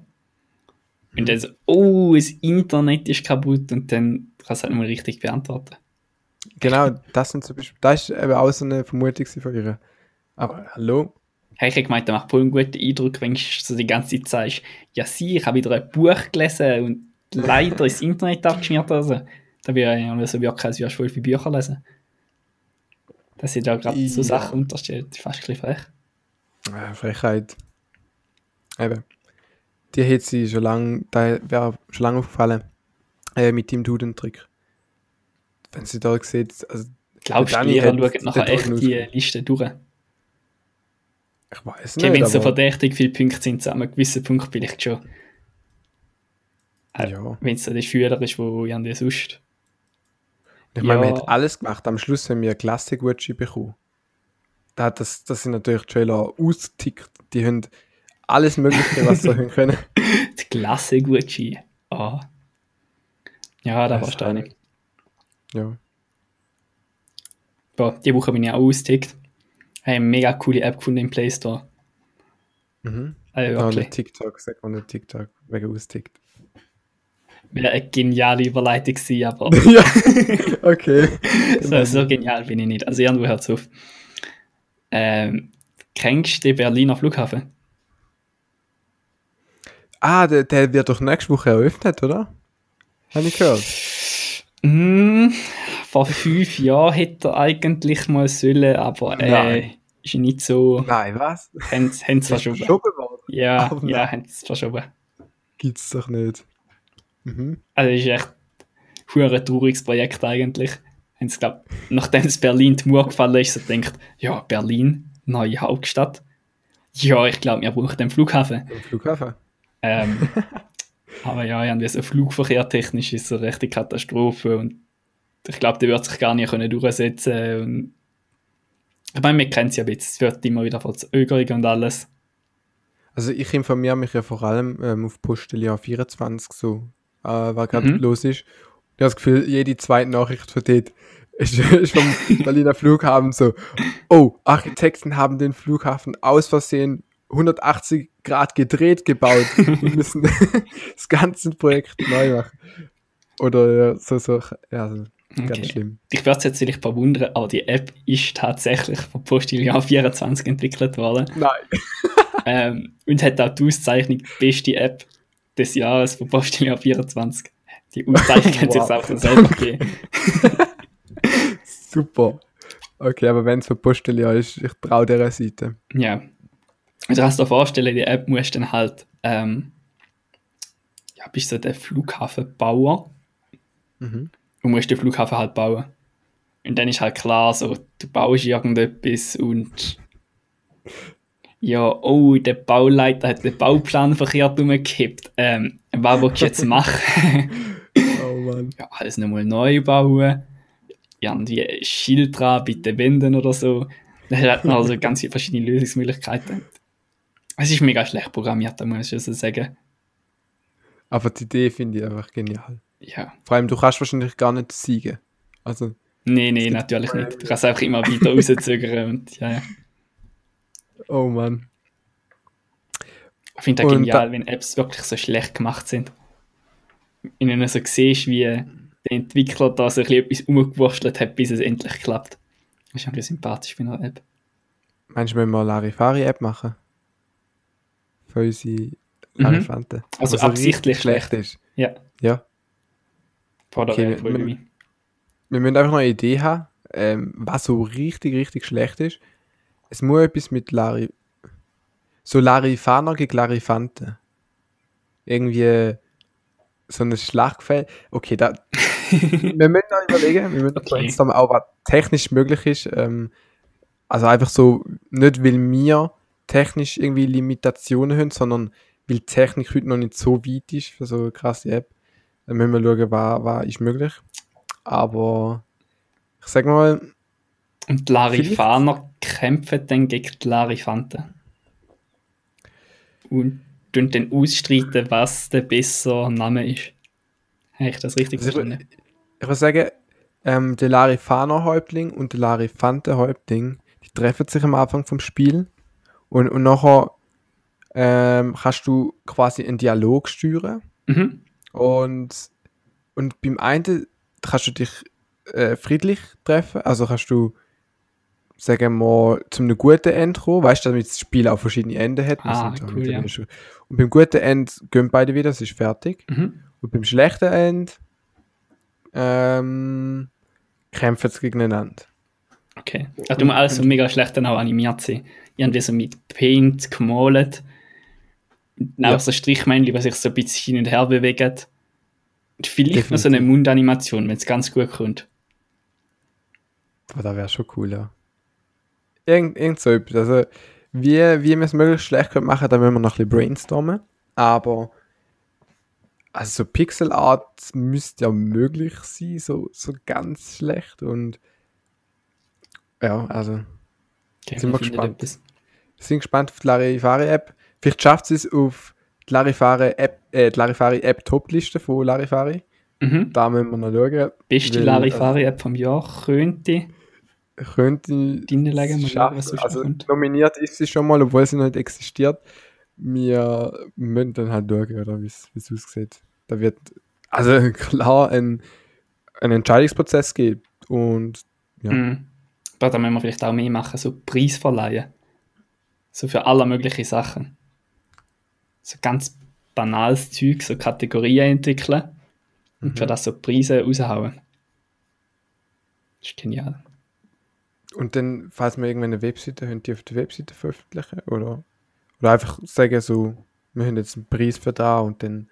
Und dann so, oh, das Internet ist kaputt und dann kannst du halt mehr richtig beantworten. Genau, das sind zum Beispiel, das ist eben auch so eine Vermutung von ihr. Aber hallo? Hey, ich habe gemeint, der macht voll einen guten Eindruck, wenn du so die ganze Zeit sagst, ja sie, ich habe wieder ein Buch gelesen und leider ist das Internet abgeschmiert oder so. Da wäre ja so wirklich, als würdest du voll viele Bücher lesen. Dass sie da gerade so Ja. Sachen unterstellt, ist fast ein bisschen frech. Ja, Frechheit. Eben. Die hätte sie schon lange, da wäre schon lange aufgefallen, äh, mit dem Dudentrick. Wenn sie da sieht, also Glaubst du, hat schauen nachher echt die. Liste durch? ich weiß nicht, wenn es so verdächtig viele Punkte sind, zu einem gewissen Punkt vielleicht schon. Äh, ja. Wenn es so der Schüler ist, wo irgendwie sonst. Ich meine, man Ja. hat alles gemacht. Am Schluss haben wir Klassik-Gucci bekommen. Da hat das, das sind natürlich Trailer ausgetickt. Die haben alles Mögliche, was sie haben können. Die Klasse Gucci. Ah. Ja, da auch nicht. Ja. Boah, die Woche bin ich auch ausgetickt. Habe eine mega coole App gefunden im Play Store. Mhm. Also Ja, nicht TikTok, sag mal nicht TikTok, wegen austickt. Wäre eine geniale Überleitung gewesen, aber ja, okay. so, so genial bin ich nicht. Also irgendwo hört es auf. Ähm, kennst du den Berliner Flughafen? Ah, der, der wird doch nächste Woche eröffnet, oder? Habe ich gehört. Mm, vor fünf Jahren hätte er eigentlich mal sollen, aber äh, Nein. ist nicht so. Nein, was? Haben sie verschoben. verschoben worden? Ja, Oh ja, haben sie verschoben. Gibt's doch nicht. Mhm. Also ist echt ein trauriges Projekt eigentlich. Haben sie, glaub, nachdem es Berlin die Mauer gefallen ist, so denkt, ja, Berlin, neue Hauptstadt. Ja, ich glaube, wir brauchen den Flughafen. Am Flughafen. Ähm, aber ja, irgendwie so flugverkehrtechnisch ist es eine rechte Katastrophe und ich glaube, der wird sich gar nicht können durchsetzen und ich meine, wir kennen es ja ein bisschen, es wird immer wieder verzögert und alles. Also ich informiere mich ja vor allem ähm, auf Postelier 24 so, äh, was gerade Mhm. los ist. Ich habe das Gefühl, jede zweite Nachricht von dort ist, ist vom Berliner Flughafen so, oh, Architekten haben den Flughafen aus Versehen 180 Grad gedreht gebaut. Wir müssen das ganze Projekt neu machen. Oder so, so, ja, so, ganz Okay. schlimm. Ich würde es jetzt vielleicht verwundern, aber die App ist tatsächlich von Postilion 24 entwickelt worden Nein. ähm, und hat auch die Auszeichnung beste App des Jahres von Postilion 24. Die hat sie jetzt Wow. auch selber gegeben. Super. Okay, aber wenn es von Postelier ist, ich traue dieser Seite. Ja. Du kannst dir vorstellen, die App musst dann halt, ähm, ja, bist du der Flughafenbauer Mhm. und musst den Flughafen halt bauen. Und dann ist halt klar, so, du baust irgendetwas und ja, oh, der Bauleiter hat den Bauplan verkehrt umgekippt. Ähm, was willst du jetzt machen? Oh Mann. ja, alles nochmal neu bauen. Irgendwie ein Schild dran, bitte wenden oder so. Dann hat man also ganz viele verschiedene Lösungsmöglichkeiten. Es ist mega schlecht programmiert, da muss ich so sagen. Aber die Idee finde ich einfach genial. Ja. Vor allem, du kannst wahrscheinlich gar nicht siegen. Also, Nee, nee, natürlich nicht. Du kannst einfach immer weiter rauszögern und ja, ja. Oh Mann. Ich finde das Und genial, wenn Apps wirklich so schlecht gemacht sind. Wenn du dann so siehst, wie der Entwickler da so ein bisschen etwas umgewurstelt hat, bis es endlich klappt. Das ist irgendwie sympathisch bei einer App. Meinst du, wenn wir Larifari-App machen? Für unsere Larifanten. Mhm. Also Was so absichtlich schlecht ist. Ja, Ja. vor der Okay, wir- mir. Wir müssen einfach noch eine Idee haben, ähm, was so richtig, richtig schlecht ist. Es muss etwas mit Lari. So Larifaner gegen Larifanten. Irgendwie so ein Schlachtfeld. Okay, da. wir müssen noch überlegen, wir müssen noch Okay. brainstormen, auch was technisch möglich ist. Ähm, also einfach so, nicht weil wir technisch irgendwie Limitationen haben, sondern weil die Technik heute noch nicht so weit ist für so eine krasse App. Dann müssen wir schauen, was, was ist möglich. Aber ich sag mal, Und Larifaner kämpfen dann gegen die Larifanten. Und tun dann ausstreiten, was der bessere Name ist. Habe ich das richtig Also ich- verstanden? ich würde sagen, ähm, der Larifaner-Häuptling und der Larifante-Häuptling, die treffen sich am Anfang vom Spiel und, und nachher ähm, kannst du quasi einen Dialog steuern Mhm. Und, und beim einen kannst du dich äh, friedlich treffen, also kannst du, sagen wir mal, zu einem guten Ende kommen, weißt du, damit das Spiel auch verschiedene Enden hat. Ah, cool, ja. Und beim guten Ende gehen beide wieder, es ist fertig. Mhm. Und beim schlechten Ende ähm, kämpfen sie gegeneinander. Okay. Also, du alles so mega schlecht dann auch animiert sein. Irgendwie so mit Paint gemalt. Dann Ja. auch so Strichmännchen, die sich so ein bisschen hin und her bewegen. Vielleicht noch so eine Definitiv. Mundanimation, wenn es ganz gut kommt. Aber das wäre schon cool, ja. Irgend, irgend so etwas. Also, wie, wie wir es möglichst schlecht können machen, da müssen wir noch ein bisschen brainstormen. Aber also so Pixel Art müsste ja möglich sein, so, so ganz schlecht. Und ja, also Okay, Sind wir gespannt. etwas. sind gespannt auf die Larifari App. Vielleicht schafft sie es auf die Larifari App, äh, die Larifari App Topliste von Larifari. Mhm. Da müssen wir noch schauen. Beste Larifari-App vom Jahr könnte könnte schaffen. also, nominiert ist sie schon mal, obwohl sie nicht existiert. Wir müssen dann halt schauen, oder wie es aussieht. Da wird also klar ein, ein Entscheidungsprozess geben und ja. Mhm. Da müssen wir vielleicht auch mehr machen, so Preis verleihen. So für alle möglichen Sachen. So ganz banales Zeug, so Kategorien entwickeln und für das so Preise raushauen. Das ist genial. Und dann, falls wir irgendwann eine Webseite haben, die auf der Webseite veröffentlichen oder, oder einfach sagen so, wir haben jetzt einen Preis für da und dann,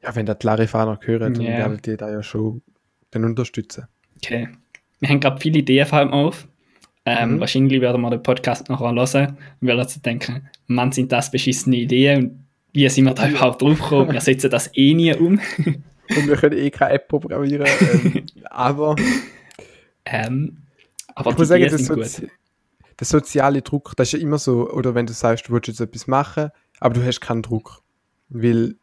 ja, wenn das die Larifaner hören, dann werden die da ja schon dann unterstützen. Okay. Wir haben gerade viele Ideen vor allem auf. Ähm, Mhm. Wahrscheinlich werden wir den Podcast nachher hören und werden uns denken, Mann, sind das beschissene Ideen und wie sind wir da überhaupt drauf gekommen? Wir setzen das eh nie um. Und wir können eh keine App programmieren, ähm, aber Ähm, aber ich muss sagen, das Sozi der soziale Druck, das ist ja immer so, oder wenn du sagst, du willst jetzt etwas machen, aber du hast keinen Druck. Weil,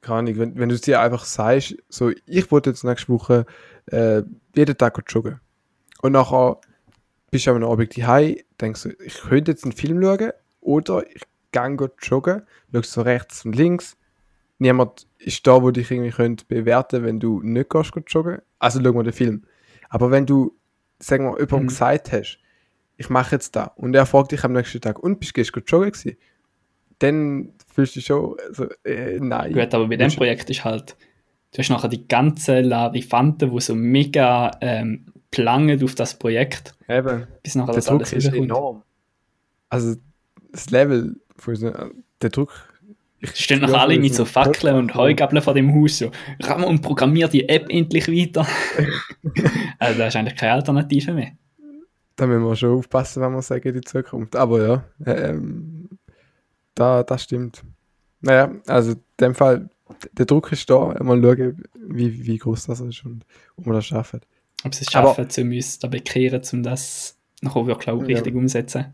keine Ahnung, wenn, wenn du es dir einfach sagst, so, ich wollte jetzt nächste Woche äh, jeden Tag joggen. Und nachher bist du am Abend daheim, denkst du, ich könnte jetzt einen Film schauen, oder ich gehe joggen, schaust so rechts und links, niemand ist da, wo dich irgendwie könnte bewerten wenn du nicht gehst joggen, also schauen wir den Film. Aber wenn du, sagen wir, jemandem Mhm. gesagt hast, ich mache jetzt da, und er fragt dich am nächsten Tag, und bist du gestern joggen gewesen? Dann fühlst du dich schon so, äh, nein. Gut, aber bei dem Projekt ist halt, du hast nachher die ganzen Larifanten, die so mega ähm, plangen auf das Projekt, Eben. bis nachher der das Druck alles ist enorm. Also das Level, der Druck. Ich Stehen nachher spüre alle mit so Fackeln und Heugabeln vor dem Haus so, Ramon, und programmier die App endlich weiter. also da ist eigentlich keine Alternative mehr. Da müssen wir schon aufpassen, wenn wir sagen, die Zukunft. Aber ja, ähm, da, das stimmt. Naja, also in dem Fall, der Druck ist da. Mal schauen, wie, wie groß das ist und ob wir das schaffen. Ob sie es Aber- schaffen, zu uns da bekehren, um das nachher wirklich auch Ja. richtig umzusetzen.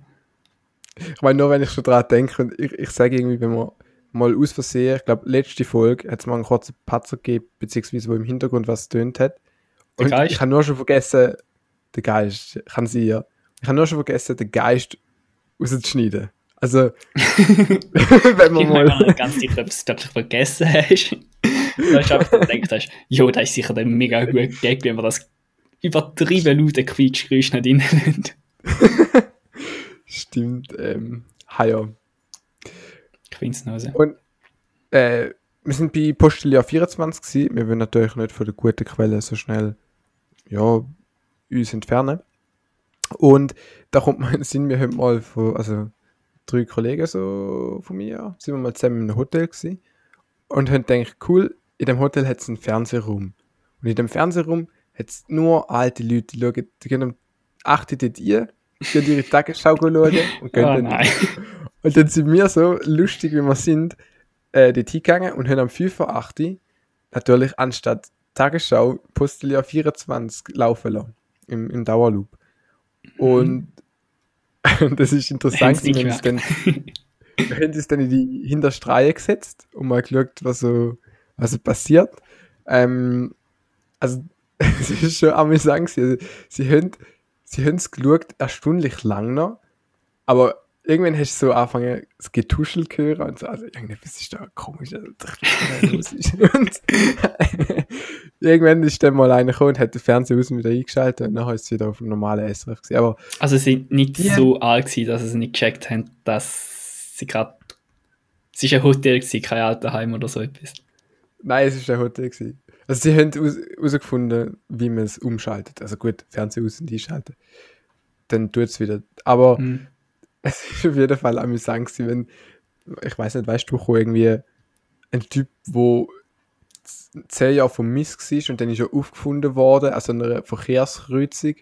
Ich meine, nur wenn ich schon dran denke, und ich, ich sage irgendwie, wenn wir mal aus Versehen, ich glaube, letzte Folge hat es mal einen kurzen Patzer gegeben, beziehungsweise wo im Hintergrund was tönt hat. Und ich habe nur schon vergessen, der Geist, kann sie ja. Ich habe nur schon vergessen, den Geist rauszuschneiden. Also, wenn Ich man bin mir mal. nicht ganz sicher, ob du es vergessen hast. da hast du einfach gedacht, hast, jo, das ist sicher der mega gute Gag, wenn wir das übertrieben laute Quietschgeräusch nicht haben. Stimmt, ähm, ha ja. So. Und äh, wir sind bei Postelia 24 gewesen. Wir wollen natürlich nicht von der guten Quelle so schnell ja, uns entfernen. Und da kommt mal in den Sinn, wir haben mal von, also drei Kollegen so von mir, sind wir mal zusammen in einem Hotel gewesen und haben gedacht, cool, in dem Hotel hat es einen Fernsehraum. Und in dem Fernsehraum hat es nur alte Leute, die schauen, die gehen um 8 Uhr dort rein, gehen ihre Tagesschau schauen und gehen Oh dann nein. und dann sind wir so lustig, wie wir sind, äh, dort hingegangen und haben am 5 vor 8 Uhr natürlich anstatt Tagesschau Postelia 24 laufen lassen. Im, im Dauerloop. Und das ist interessant, wir haben dann, wir haben uns dann in die hinterste Reihe gesetzt und mal geschaut, was so, was so passiert. Ähm, also, es ist schon amüsant. Also, sie haben sie haben es geschaut, erstaunlich lang noch. Aber irgendwann hast du so angefangen, das Getuschel zu hören und so, also irgendwas ist da komisch, ist und irgendwann ist dann mal einer gekommen und hat den Fernseher aus und wieder eingeschaltet und dann ist es wieder auf dem normalen SRF gewesen. Aber Also sie sind nicht Ja. so alt gewesen, dass sie nicht gecheckt haben, dass sie gerade... Es war ein Hotel, gewesen, kein Alterheim oder so etwas. nein, es ist ein Hotel gewesen. Also sie haben herausgefunden, wie man es umschaltet. Also gut, Fernseher aus und einschalten. Dann tut es wieder. Aber Hm. Es ist auf jeden Fall amüsant gewesen, wenn, ich weiß nicht, weißt du, wo irgendwie ein Typ, wo z- zehn Jahre vom Miss war und dann ist er aufgefunden worden, also einer Verkehrskreuzung.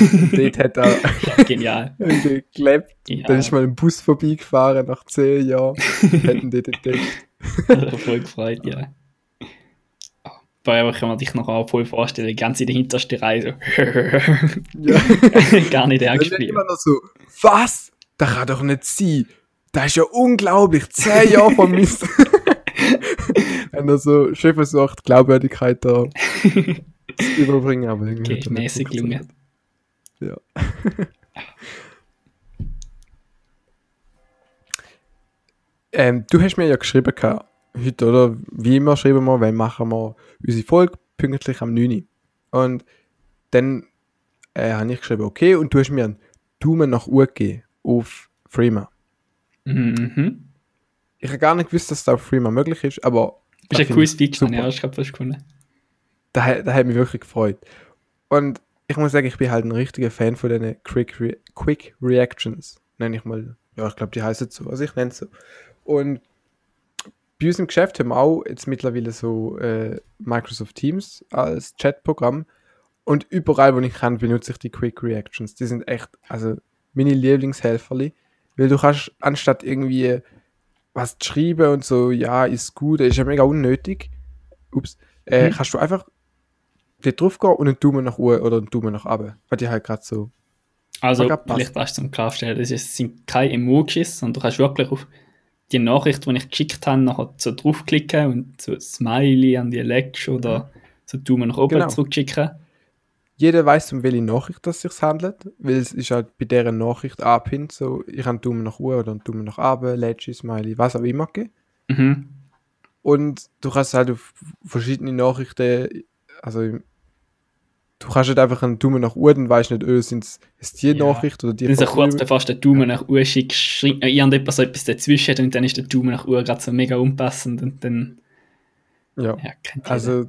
Und dort hat er Genial. Ja. Dann ist mal ein Bus vorbeigefahren nach zehn Jahren. Hätten die dort entdeckt. Also voll gefreut, ja. Bei euch kann man dich noch auch voll vorstellen, die ganze in der hintersten Reihe so. Ja. Gar nicht ernst wird spielen. immer noch so, was? Das kann doch nicht sein. Das ist ja unglaublich. Zehn Jahre vom Mist. Wenn er so schön versucht, Glaubwürdigkeit da zu überbringen, aber irgendwie. Okay, mäßig gelungen. Ja. ähm, du hast mir ja geschrieben, gehabt, heute, oder? Wie immer schreiben wir, wann machen wir unsere Folge pünktlich am 9. Und dann äh, habe ich geschrieben, okay, und du hast mir einen Daumen nach Uhr gegeben auf Freema. Mhm. Ich habe gar nicht gewusst, dass das auf Freema möglich ist, aber Das das ist ein finde cooles ich Feature, ja, ich habe fast gefunden. da, hat- da hat mich wirklich gefreut. Und ich muss sagen, ich bin halt ein richtiger Fan von diesen Quick, Re Quick Reactions. Nenne ich mal. Ja, ich glaube, die heißen so. Also ich nenne es so. Und bei uns im Geschäft haben wir auch jetzt mittlerweile so äh, Microsoft Teams als Chatprogramm. Und überall, wo ich kann, benutze ich die Quick Reactions. Die sind echt, also meine Lieblingshelferli. Weil du kannst, anstatt irgendwie was zu schreiben und so, ja, ist gut, ist ja mega unnötig. Ups. Äh, Mhm. Kannst du einfach dort drauf gehen und einen Daumen nach oben oder einen Daumen nach oben. Weil die halt gerade so. Also, passt. vielleicht weißt du zum Klarstellen, das ist, sind keine Emojis, sondern du kannst wirklich auf die Nachricht, die ich geschickt habe, nachher so draufklicken und so ein Smiley an die Ledge oder so Daumen nach oben Genau. zurückschicken. Jeder weiß, um welche Nachricht es sich handelt, weil es ist halt bei dieser Nachricht abhint, so ich habe einen Daumen nach oben oder einen Daumen nach oben, Leggy, Smiley, was auch immer. Mhm. Und du kannst halt auf verschiedene Nachrichten, also du kannst halt einfach einen Daumen nach oben, dann weißt du nicht, öh, sind es die Ja. Nachricht oder die Dann so von kurz bevor du den Daumen nach oben schickst, schreibt noch irgendjemand so etwas dazwischen und dann ist der Daumen nach oben gerade so mega unpassend und dann, Ja. ja. Also,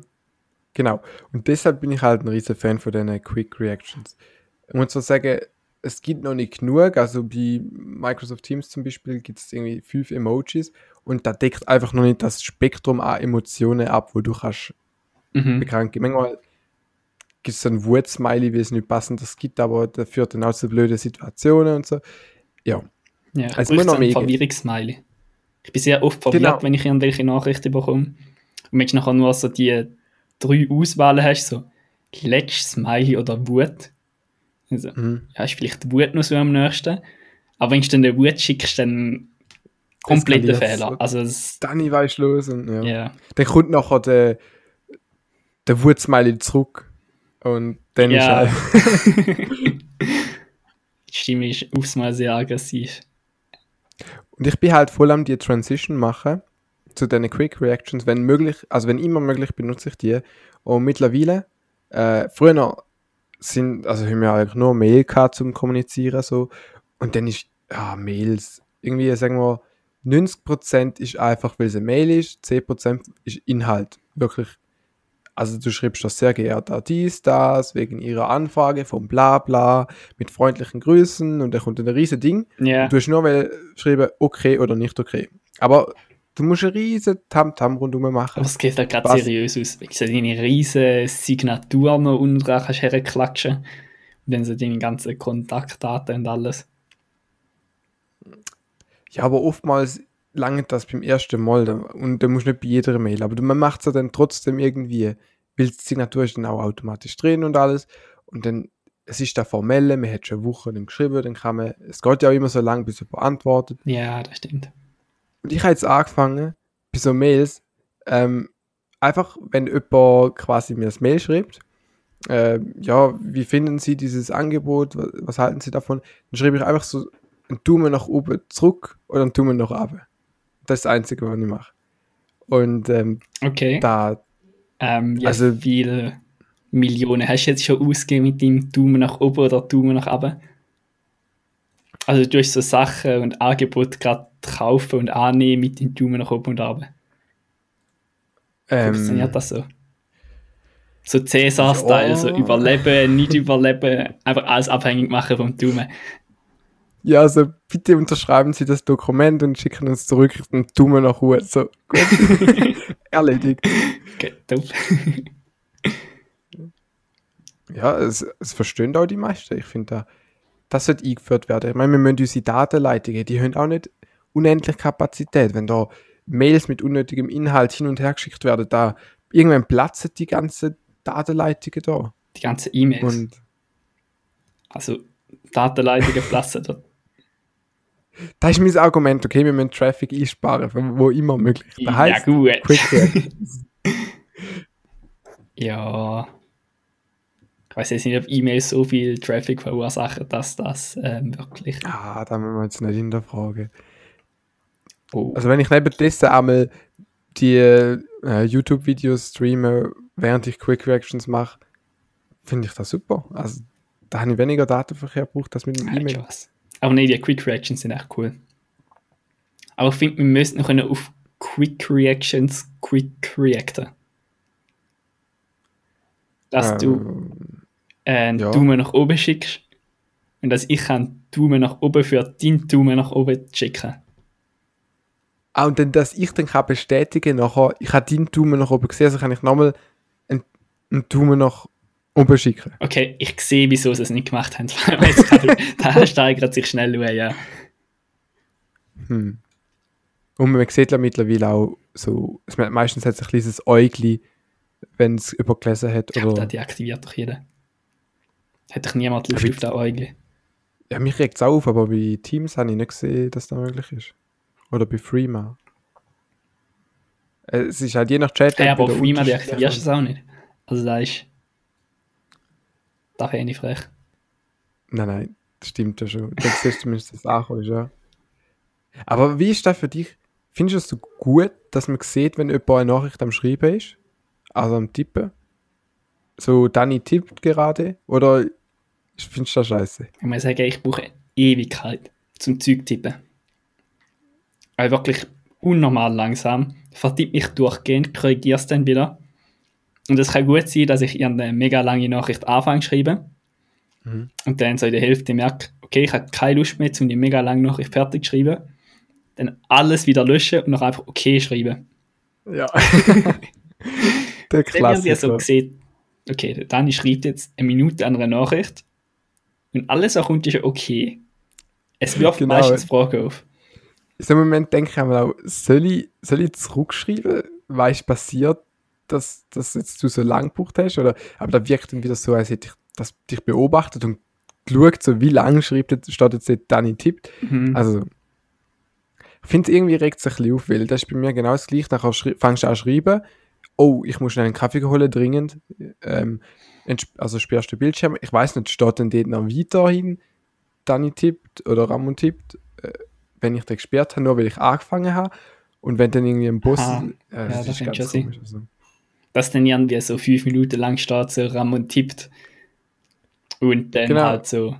genau. Und deshalb bin ich halt ein riesen Fan von diesen Quick Reactions. Ich muss zwar sagen, es gibt noch nicht genug. Also bei Microsoft Teams zum Beispiel gibt es irgendwie fünf Emojis und da deckt einfach noch nicht das Spektrum an Emotionen ab, wo du kannst mhm. bekranken. Manchmal gibt es so ein Wut-Smiley, wie es nicht passend das gibt, aber der führt dann auch zu blöden Situationen und so. Ja. Ja, ich Also brauche so ein mehr. Verwirrungssmiley. Ich bin sehr oft verwirrt, Genau. wenn ich irgendwelche Nachrichten bekomme. Und du nachher nur so die drei Auswahlen hast, so Letsch, Smiley oder Wut. Also, Mhm. ja, ist vielleicht Wut noch so am nächsten. Aber wenn du dann den Wut schickst, dann kompletter. Fehler. Also, Dann weißt du los und ja. ja. Dann kommt nachher der, der Wut-Smiley zurück und dann Ja. ist halt Die Stimme ist aufs Mal sehr aggressiv. Und ich bin halt voll am die Transition machen zu den Quick Reactions, wenn möglich, also wenn immer möglich, benutze ich die. Und mittlerweile, äh, früher sind, also haben wir eigentlich nur Mail gehabt zum Kommunizieren so. Und dann ist, ja, Mails, irgendwie sagen wir, 90% ist einfach, weil es eine Mail ist, 10% ist Inhalt. Wirklich. Also du schreibst das sehr geehrter dies, das, wegen ihrer Anfrage vom Blabla, mit freundlichen Grüßen und dann kommt ein riesen Ding. Ja. Du hast nur mal geschrieben, okay oder nicht okay. Aber du musst einen riesen Tamtam rundum machen. Aber es geht halt gerade seriös aus. Du so deine riesen Signatur noch unten dran kannst herklatschen und dann so deine ganzen Kontaktdaten und alles. Ja, aber oftmals lange das beim ersten Mal und da musst du nicht bei jeder Mail. Aber man macht es ja dann trotzdem irgendwie, weil die Signatur ist dann auch automatisch drin und alles. Und dann, es ist der Formelle, man hat schon Wochen dann geschrieben, dann kann man, es geht ja auch immer so lange, bis jemand antwortet. Ja, das stimmt. Und ich habe jetzt angefangen, bei so Mails, ähm, einfach, wenn jemand quasi mir das Mail schreibt, äh, ja, wie finden Sie dieses Angebot, was, was halten Sie davon, dann schreibe ich einfach so einen Daumen nach oben zurück oder einen Daumen nach oben. Das ist das Einzige, was ich mache. Und ähm, Okay. da, Ähm, wie Also- viele Millionen hast du jetzt schon ausgegeben mit deinem Daumen nach oben oder Daumen nach unten? Also du hast so Sachen und Angebote gerade kaufen und annehmen mit dem Daumen nach oben und runter. Funktioniert ähm, das so? So Cäsar-Style, Ja. so überleben, nicht überleben, einfach alles abhängig machen vom Daumen. ja, also bitte unterschreiben Sie das Dokument und schicken uns zurück einen Daumen nach oben. So, gut. Erledigt. Okay, top. Ja, es, es verstehen auch die meisten. Ich finde, da, das sollte eingeführt werden. Ich meine, wir müssen unsere Datenleitungen, die haben auch nicht unendlich Kapazität. Wenn da Mails mit unnötigem Inhalt hin und her geschickt werden, da irgendwann platzen die ganzen Datenleitungen da. Die ganzen E-Mails. Und Also Datenleitungen platzen dort. das ist mein Argument, okay, wir müssen Traffic einsparen, wo immer möglich. Das Ja heißt, gut. Quick. Ja. Ich weiß jetzt nicht, ob E-Mails so viel Traffic verursachen, dass das ähm, wirklich. Ah, da müssen wir jetzt nicht hinterfragen. Oh. Also wenn ich nebendessen einmal die äh, YouTube-Videos streame, während ich Quick Reactions mache, finde ich das super. Also da habe ich weniger Datenverkehr gebraucht als mit dem Ja, E-Mail. was. Aber nee, die Quick Reactions sind echt cool. Aber ich finde, wir müssen noch auf Quick Reactions Quick reacten. Dass du Ähm, äh, einen ja. Daumen nach oben schickst und dass ich einen Daumen nach oben für deinen Daumen nach oben schicken. Ah, und dann, dass ich dann kann bestätigen nachher, ich habe deinen Daumen nach oben gesehen, also kann ich nochmal einen, einen Daumen nach oben schicken. Okay, ich sehe, wieso sie es nicht gemacht haben. Da steigert sich schnell schauen, ja. Hm. Und man sieht ja mittlerweile auch so, meistens hat es ein kleines Äugli, wenn es übergelesen hat. Ja, Oder, das deaktiviert doch jeder. Hat doch niemand Lust Ja, auf den Augen. ja, mich regt es auf, aber bei Teams habe ich nicht gesehen, dass das möglich ist. Oder bei Freema. Äh, Es ist halt je nach Chat. Hey, aber Freema deaktivierst du es auch nicht. Also da ist... Da wäre ich nicht frech. Nein, nein, das stimmt ja schon. Dann siehst du zumindest, dass es ankommt, ja. Aber wie ist das für dich? Findest du es so gut, dass man sieht, wenn jemand eine Nachricht am Schreiben ist? Also am Tippen? So, Dani tippt gerade? Oder findest du das scheiße? Ich muss sagen, ich brauche Ewigkeit zum Zeug tippen. Weil wirklich unnormal langsam. Vertippe mich durchgehend, korrigiere es dann wieder. Und es kann gut sein, dass ich eine mega lange Nachricht anfange zu schreiben. Mhm. Und dann so in der Hälfte merke, okay, ich habe keine Lust mehr, um die mega lange Nachricht fertig zu schreiben. Dann alles wieder löschen und noch einfach okay schreiben. Ja. Der Dann haben wir so Klassiker. gesehen, okay, der Dani schreibt jetzt eine Minute an einer Nachricht und alles, kommt, ist okay. Es wirft Genau. meistens Fragen auf. In so einem Moment denke ich mir auch, soll ich, soll ich zurückschreiben, was ist passiert, dass, dass jetzt du so lang gebraucht hast? Oder, aber da wirkt dann wieder so, als hätte ich das, dich beobachtet und geschaut, so wie lange schreibt jetzt, steht jetzt Dani tippt. Mhm. Also, ich finde es irgendwie regt sich ein bisschen auf, weil das ist bei mir genau das gleiche. Nachher fängst du an schreiben, oh, ich muss schnell einen Kaffee holen, dringend. Ähm, also sperrst du den Bildschirm. Ich weiß nicht, steht denn dort noch weiterhin Dani tippt oder Ramon tippt, äh, wenn ich den gesperrt habe, nur weil ich angefangen habe. Und wenn dann irgendwie ein. Aha. äh, Ja, das das ist ganz komisch. Also. Dass dann irgendwie so fünf Minuten lang steht, so Ramon tippt. Und dann Genau. halt so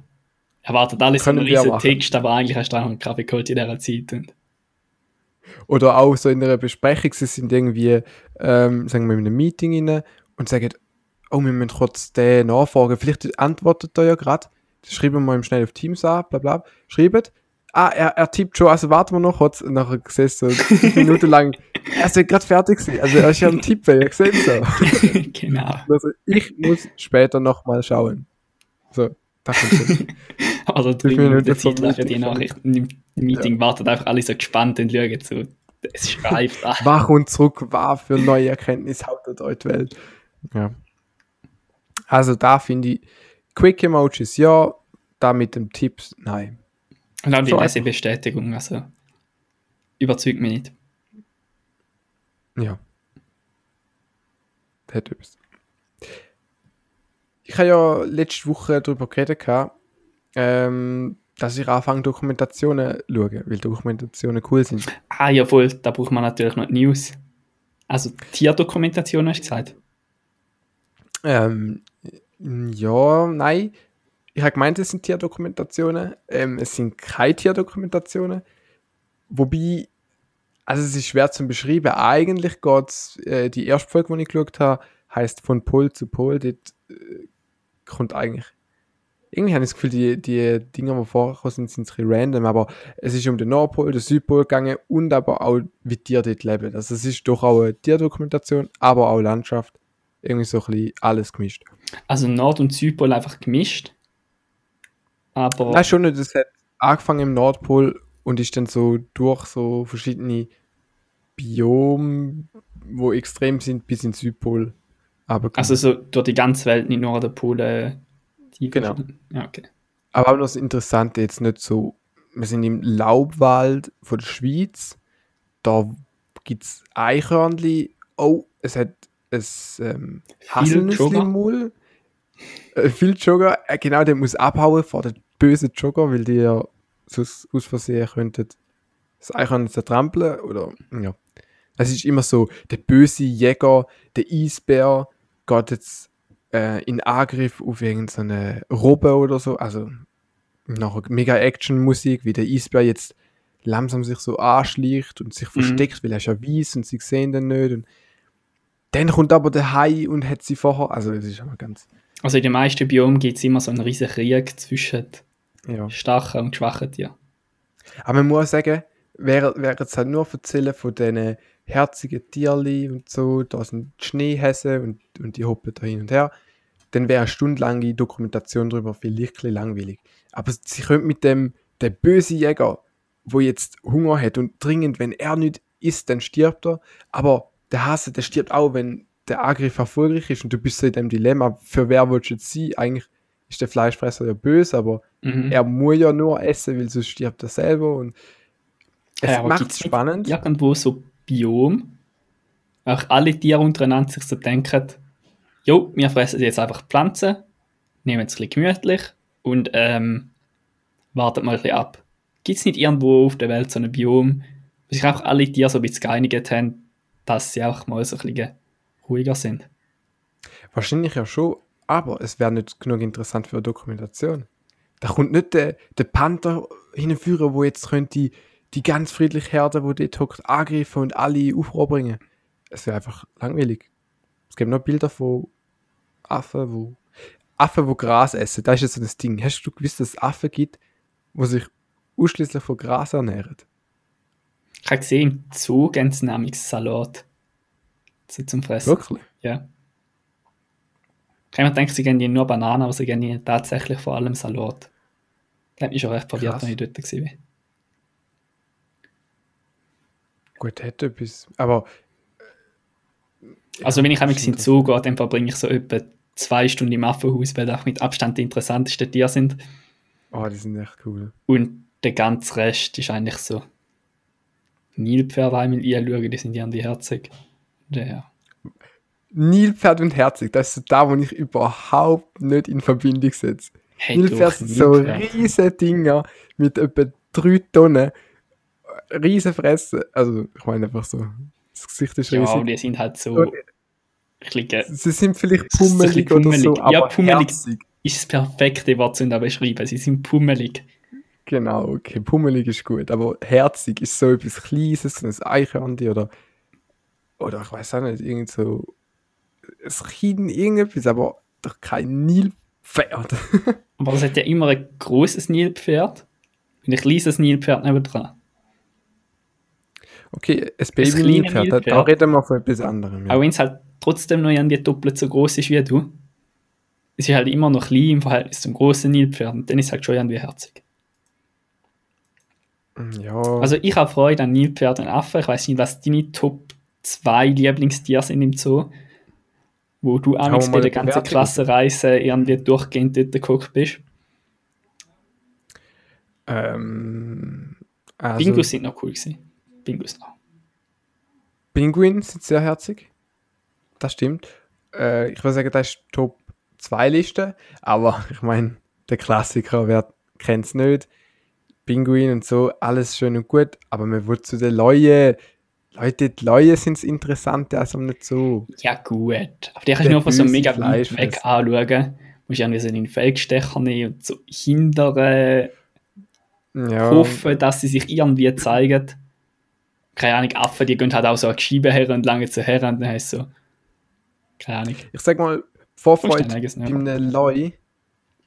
erwartet alles einen riesen. Text, aber eigentlich hast du noch einen Kaffee geholt in dieser Zeit. Und Oder auch so in einer Besprechung, sie sind irgendwie, ähm, sagen wir, in einem Meeting rein und sagen, oh, wir müssen kurz den nachfragen. Vielleicht antwortet er ja gerade. Schreiben wir ihm schnell auf Teams an, bla bla. Schreiben. Ah, er, er tippt schon, also warten wir noch kurz. Und nachher du so Minuten lang, er ist ja gerade fertig gewesen. Also er ist ja am Tippen, ihr seht so. genau. Also ich muss später nochmal schauen. So, da kommt schon. Also drei Minuten Zeit lang für die Meeting. Nachricht. Im Meeting warten einfach alle so gespannt und schauen so. Es schreibt an. Wach und zurück, war für neue Erkenntnisse haut euch die Welt. Ja. Also da finde ich, Quick Emojis ja, da mit dem Tipps nein. Und auch die So Lesebestätigung, also überzeugt mich nicht. Ja. Hat etwas. Ich habe ja letzte Woche darüber geredet, ähm, dass ich anfange, Dokumentationen zu schauen, weil Dokumentationen cool sind. Ah ja, voll, da braucht man natürlich noch die News. Also Tierdokumentation hast du gesagt. Ähm, ja, nein. Ich habe gemeint, es sind Tierdokumentationen. Ähm, es sind keine Tierdokumentationen. Wobei, also es ist schwer zu beschreiben. Eigentlich geht äh, die erste Folge, die ich geschaut habe, heißt von Pol zu Pol. Dort äh, kommt eigentlich. Irgendwie habe ich das Gefühl, die, die Dinge, die vorgekommen sind, sind ein random, aber es ist um den Nordpol, den Südpol gegangen und aber auch, wie Tiere dort leben. Also es ist doch auch eine Tierdokumentation, aber auch Landschaft. Irgendwie so ein bisschen alles gemischt. Also Nord- und Südpol einfach gemischt. Aber Nein, schon nicht. Es hat angefangen im Nordpol und ist dann so durch so verschiedene Biome, wo extrem sind, bis in Südpol. Aber, also so durch die ganze Welt, nicht nur an der Pole. Die Genau. Ja, okay. aber auch noch das Interessante, jetzt nicht so, wir sind im Laubwald von der Schweiz, da gibt es Eichhörnli, oh, es hat ein ähm, Haselnüsse Maul. Äh, viel Jogger, äh, genau, der muss abhauen vor den bösen Jogger, weil die ja sonst aus Versehen könnten das Eichhörnli zertrampeln oder, ja. Es ist immer so, der böse Jäger, der Eisbär geht jetzt äh, in Angriff auf irgendeine Robbe oder so, also nachher mega Action-Musik, wie der Eisbär jetzt langsam sich so anschleicht und sich versteckt, weil er ist ja weiß und sie sehen den nicht und dann kommt aber der Hai und hat sie vorher, also das ist immer ganz, Also in den meisten Biomen gibt es immer so einen riesen Krieg zwischen ja. starken und schwachen Tieren. Aber man muss sagen, wäre wäre jetzt halt nur erzählen von diesen herzigen Tierli und so, da sind Schneehäse und, und die hoppen da hin und her, dann wäre eine stundenlange Dokumentation darüber vielleicht ein bisschen langweilig. Aber sie können mit dem, der böse Jäger, wo jetzt Hunger hat und dringend, wenn er nicht isst, dann stirbt er, aber der Hase, der stirbt auch, wenn der Angriff erfolgreich ist und du bist so in dem Dilemma, für wer willst du jetzt sein? Eigentlich ist der Fleischfresser ja böse, aber Mhm. er muss ja nur essen, weil sonst stirbt er selber und es Ja, macht nicht spannend. Irgendwo so Biom, auch alle Tiere untereinander sich so denken, jo, wir fressen jetzt einfach Pflanzen, nehmen es ein bisschen gemütlich und ähm, warten mal ein bisschen ab. Gibt es nicht irgendwo auf der Welt so ein Biom, wo sich einfach alle Tiere so ein bisschen geeinigt haben, dass sie auch mal so ein bisschen ruhiger sind? Wahrscheinlich ja schon, aber es wäre nicht genug interessant für eine Dokumentation. Da kommt nicht der, der Panther hinführen, wo jetzt könnte die, die ganz friedliche Herde, wo dort hockt, angreifen und alle aufbringen. Es wäre einfach langweilig. Es gibt noch Bilder von Affen, wo Affen, wo Gras essen. Das ist jetzt so das Ding. Hast du gewusst, dass es Affen gibt, wo sich ausschließlich von Gras ernähren? Ich habe gesehen, im sie nämlich Salat so zum Fressen. Wirklich? Ja. Ich habe mir gedacht, sie geben ihnen nur Bananen, aber sie geben ihnen tatsächlich vor allem Salat. Das hat mich schon recht verwirrt, Krass. als ich dort war. Gut, hätte etwas. Aber Also wenn ich einmal in Zoo gehe, dann verbringe ich so etwa zwei Stunden im Affenhaus, weil das mit Abstand die interessantesten Tiere sind. Oh, die sind echt cool. Und der ganze Rest ist eigentlich so Nilpferde einmal einschauen, die sind irgendwie herzig. Ja. Nilpferd und Herzig, das ist so da, wo ich überhaupt nicht in Verbindung setze. Hey, Nilpferd sind so riesige Dinger mit etwa 3 Tonnen. Riesen Fresse. Also, ich meine einfach so. Das Gesicht ist Ja, riesig. und die sind halt so. Und Sie sind vielleicht so pummelig oder so, pummelig. aber Ja, pummelig. herzig. ist das perfekte Wort zu beschreiben. Sie sind pummelig. Genau, okay. Pummelig ist gut, aber herzig ist so etwas Kleines, so ein Eichhörnchen oder oder ich weiß auch nicht, irgend so ein Kind, irgendetwas, aber doch kein Nilpferd. Aber es hat ja immer ein großes Nilpferd und ein kleines Nilpferd nebendran. Okay, ein Baby-Nilpferd, da, da reden wir von etwas anderem. Ja. Auch wenn es halt trotzdem noch irgendwie doppelt so groß ist wie du. Es ist halt immer noch klein im Verhältnis zum großen Nilpferd und dann ist es halt schon irgendwie herzig. ja, Also ich habe Freude an Nilpferd und Affen. Ich weiß nicht, was deine Top 2 Lieblingstiere sind im Zoo. Wo du amigs bei der ganzen. Klassenreise irgendwie durchgehend dort geguckt bist. ähm, also, Bingus sind noch cool gewesen. Bingus auch. Pinguin sind sehr herzig. Das stimmt. Äh, ich würde sagen, das ist Top 2 Liste, aber ich meine, der Klassiker, wer kennt es nicht? Pinguin und so, alles schön und gut, aber man will zu den Leuen. Leute, die Leuen sind das Interessante, also nicht so. Ja, gut. Aber die kannst du nur von so mega weit weg anschauen. Du musst irgendwie so einen Feldstecher nehmen und so hindern, Ja, hoffen, dass sie sich irgendwie zeigen. Keine Ahnung, Affen, die gehen halt auch so an Scheibe her und lange zu her und dann heißt so. Keine Ahnung. ich sag mal, Vorfreude bei einem Leu,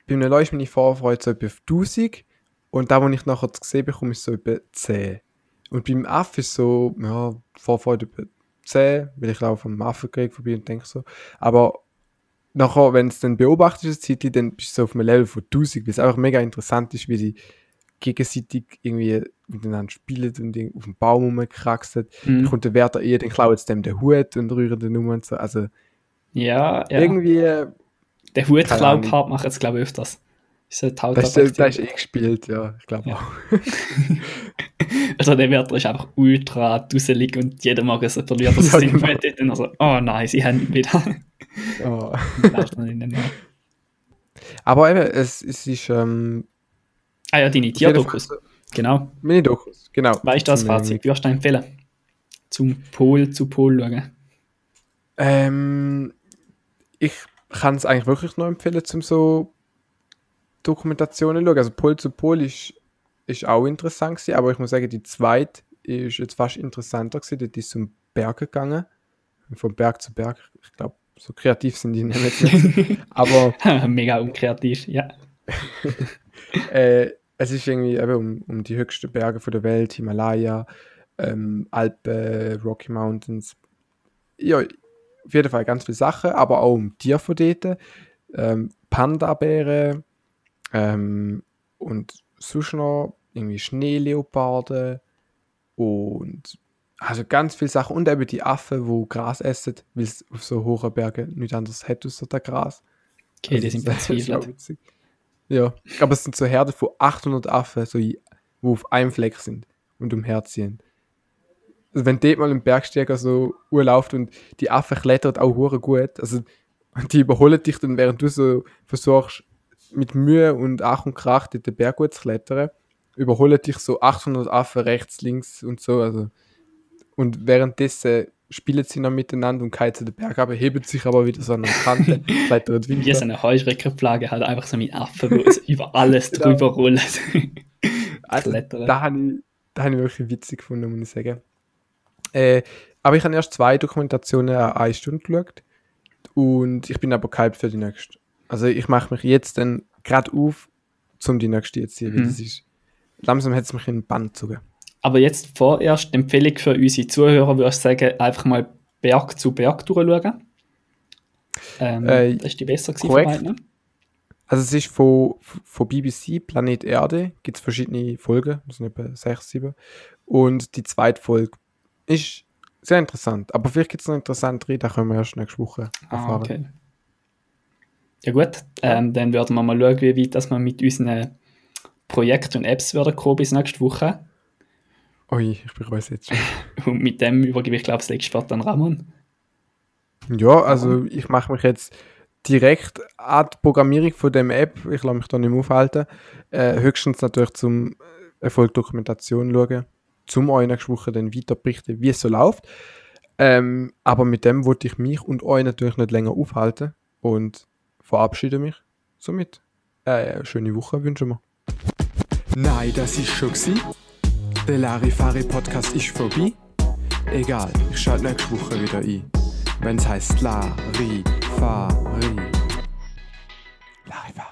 bei einem Leu ist meine Vorfreude so etwa auf 1000 und da, wo ich nachher zu sehen bekomme, ist so etwa 10. Und beim Aff ist so, ja, Vorfreude etwa 10, weil ich laufe am Affenkrieg vorbei und denke so. Aber nachher, wenn es dann beobachtet ist, dann bist du so auf einem Level von 1000, weil es einfach mega interessant ist, wie die gegenseitig irgendwie miteinander spielen und auf dem Baum rumkraxeln. Dann Mhm. kommt der Wärter eher, dann klaut es dem den Hut und rühren den um und so. Also Ja, ja. irgendwie, äh, Der Keine Hutklau-Part macht jetzt, glaube ich, öfters. Ist die das ist, Hautattraktion. das ist eh gespielt, ja, ich glaube Ja. auch. Also der Wärter ist einfach ultra dusselig und jeder Morgen so verliert er Ja, sein genau. Bett und dann so, oh nein, sie haben ihn wieder. Nähe. Aber eben, es, es ist ähm, Ah ja, deine Tierdokus. Genau. Meine Dokus, genau. Weißt du das Fazit? Würdest du empfehlen? Zum Pol zu Pol schauen. Ähm, ich kann es eigentlich wirklich nur empfehlen, zum so Dokumentationen zu schauen. Also Pol zu Pol ist, ist auch interessant gewesen, aber ich muss sagen, die zweite ist jetzt fast interessanter gewesen. Dort ist es um Berge gegangen. Von Berg zu Berg. Ich glaube, so kreativ sind die nicht mehr. aber Mega unkreativ, ja. äh, es ist irgendwie eben um, um die höchsten Berge von der Welt, Himalaya, ähm, Alpen, Rocky Mountains. Ja, auf jeden Fall ganz viele Sachen, aber auch um Tiere von dort. Ähm, Panda-Bären ähm, und sonst noch irgendwie Schneeleoparden und also ganz viele Sachen und eben die Affen, die Gras essen, weil es auf so hohen Bergen nichts anderes hat außer der Gras. Okay, die Also, sind das ist auch verzweifelt. witzig. Ja, aber es sind so Herden von 800 Affen, so, die auf einem Fleck sind und umherziehen. Also wenn dort mal ein Bergsteiger so urlauft und die Affen klettern auch hure gut, also die überholen dich dann, während du so versuchst, mit Mühe und Ach und Krach dort den Berg gut zu klettern, überholen dich so 800 Affen rechts, links und so, also und währenddessen spielen sie noch miteinander und keizen den Berg ab, heben sich aber wieder so an der Kante, klettern Wie weiter. so eine Heuschreckenplage, halt einfach so mit Affen, die so über alles Genau. drüber rollen. Also, Klettern. da habe ich, da habe ich wirklich witzig gefunden, muss ich sagen. Äh, aber ich habe erst zwei Dokumentationen an eine Stunde geschaut und ich bin aber gehypt für die nächste. Also ich mache mich jetzt dann gerade auf, um die nächste jetzt weil Mhm. das ist, langsam hat es mich in den Bann gezogen. Aber jetzt vorerst Empfehlung für unsere Zuhörer, würde ich sagen, einfach mal Berg zu Berg durchschauen. Ähm, Äh, das ist die besser korrekt. von beiden. Also es ist von, von BBC, Planet Erde, gibt es verschiedene Folgen, das sind etwa sechs, sieben. Und die zweite Folge ist sehr interessant, aber vielleicht gibt es noch interessantere, da können wir erst nächste Woche Ah, erfahren. okay. Ja gut, ähm, dann werden wir mal schauen, wie weit dass wir mit unseren Projekten und Apps werden kommen bis nächste Woche. Ui, ich bereue es jetzt schon. Und mit dem übergebe ich, glaube ich, das nächste Wort an Ramon. Ja, also ich mache mich jetzt direkt an die Programmierung von dem App, ich lasse mich da nicht mehr aufhalten, äh, höchstens natürlich zum Erfolgdokumentation schauen, zum euch nächste Woche dann weiter berichten, wie es so läuft. Ähm, aber mit dem wollte ich mich und euch natürlich nicht länger aufhalten und verabschiede mich somit. Äh, äh, schöne Woche wünschen wir. Nein, das ist schon gewesen. Der Larifari Podcast ist vorbei. Egal, ich schalte nächste Woche wieder ein. Wenn es heißt Larifari. Larifari.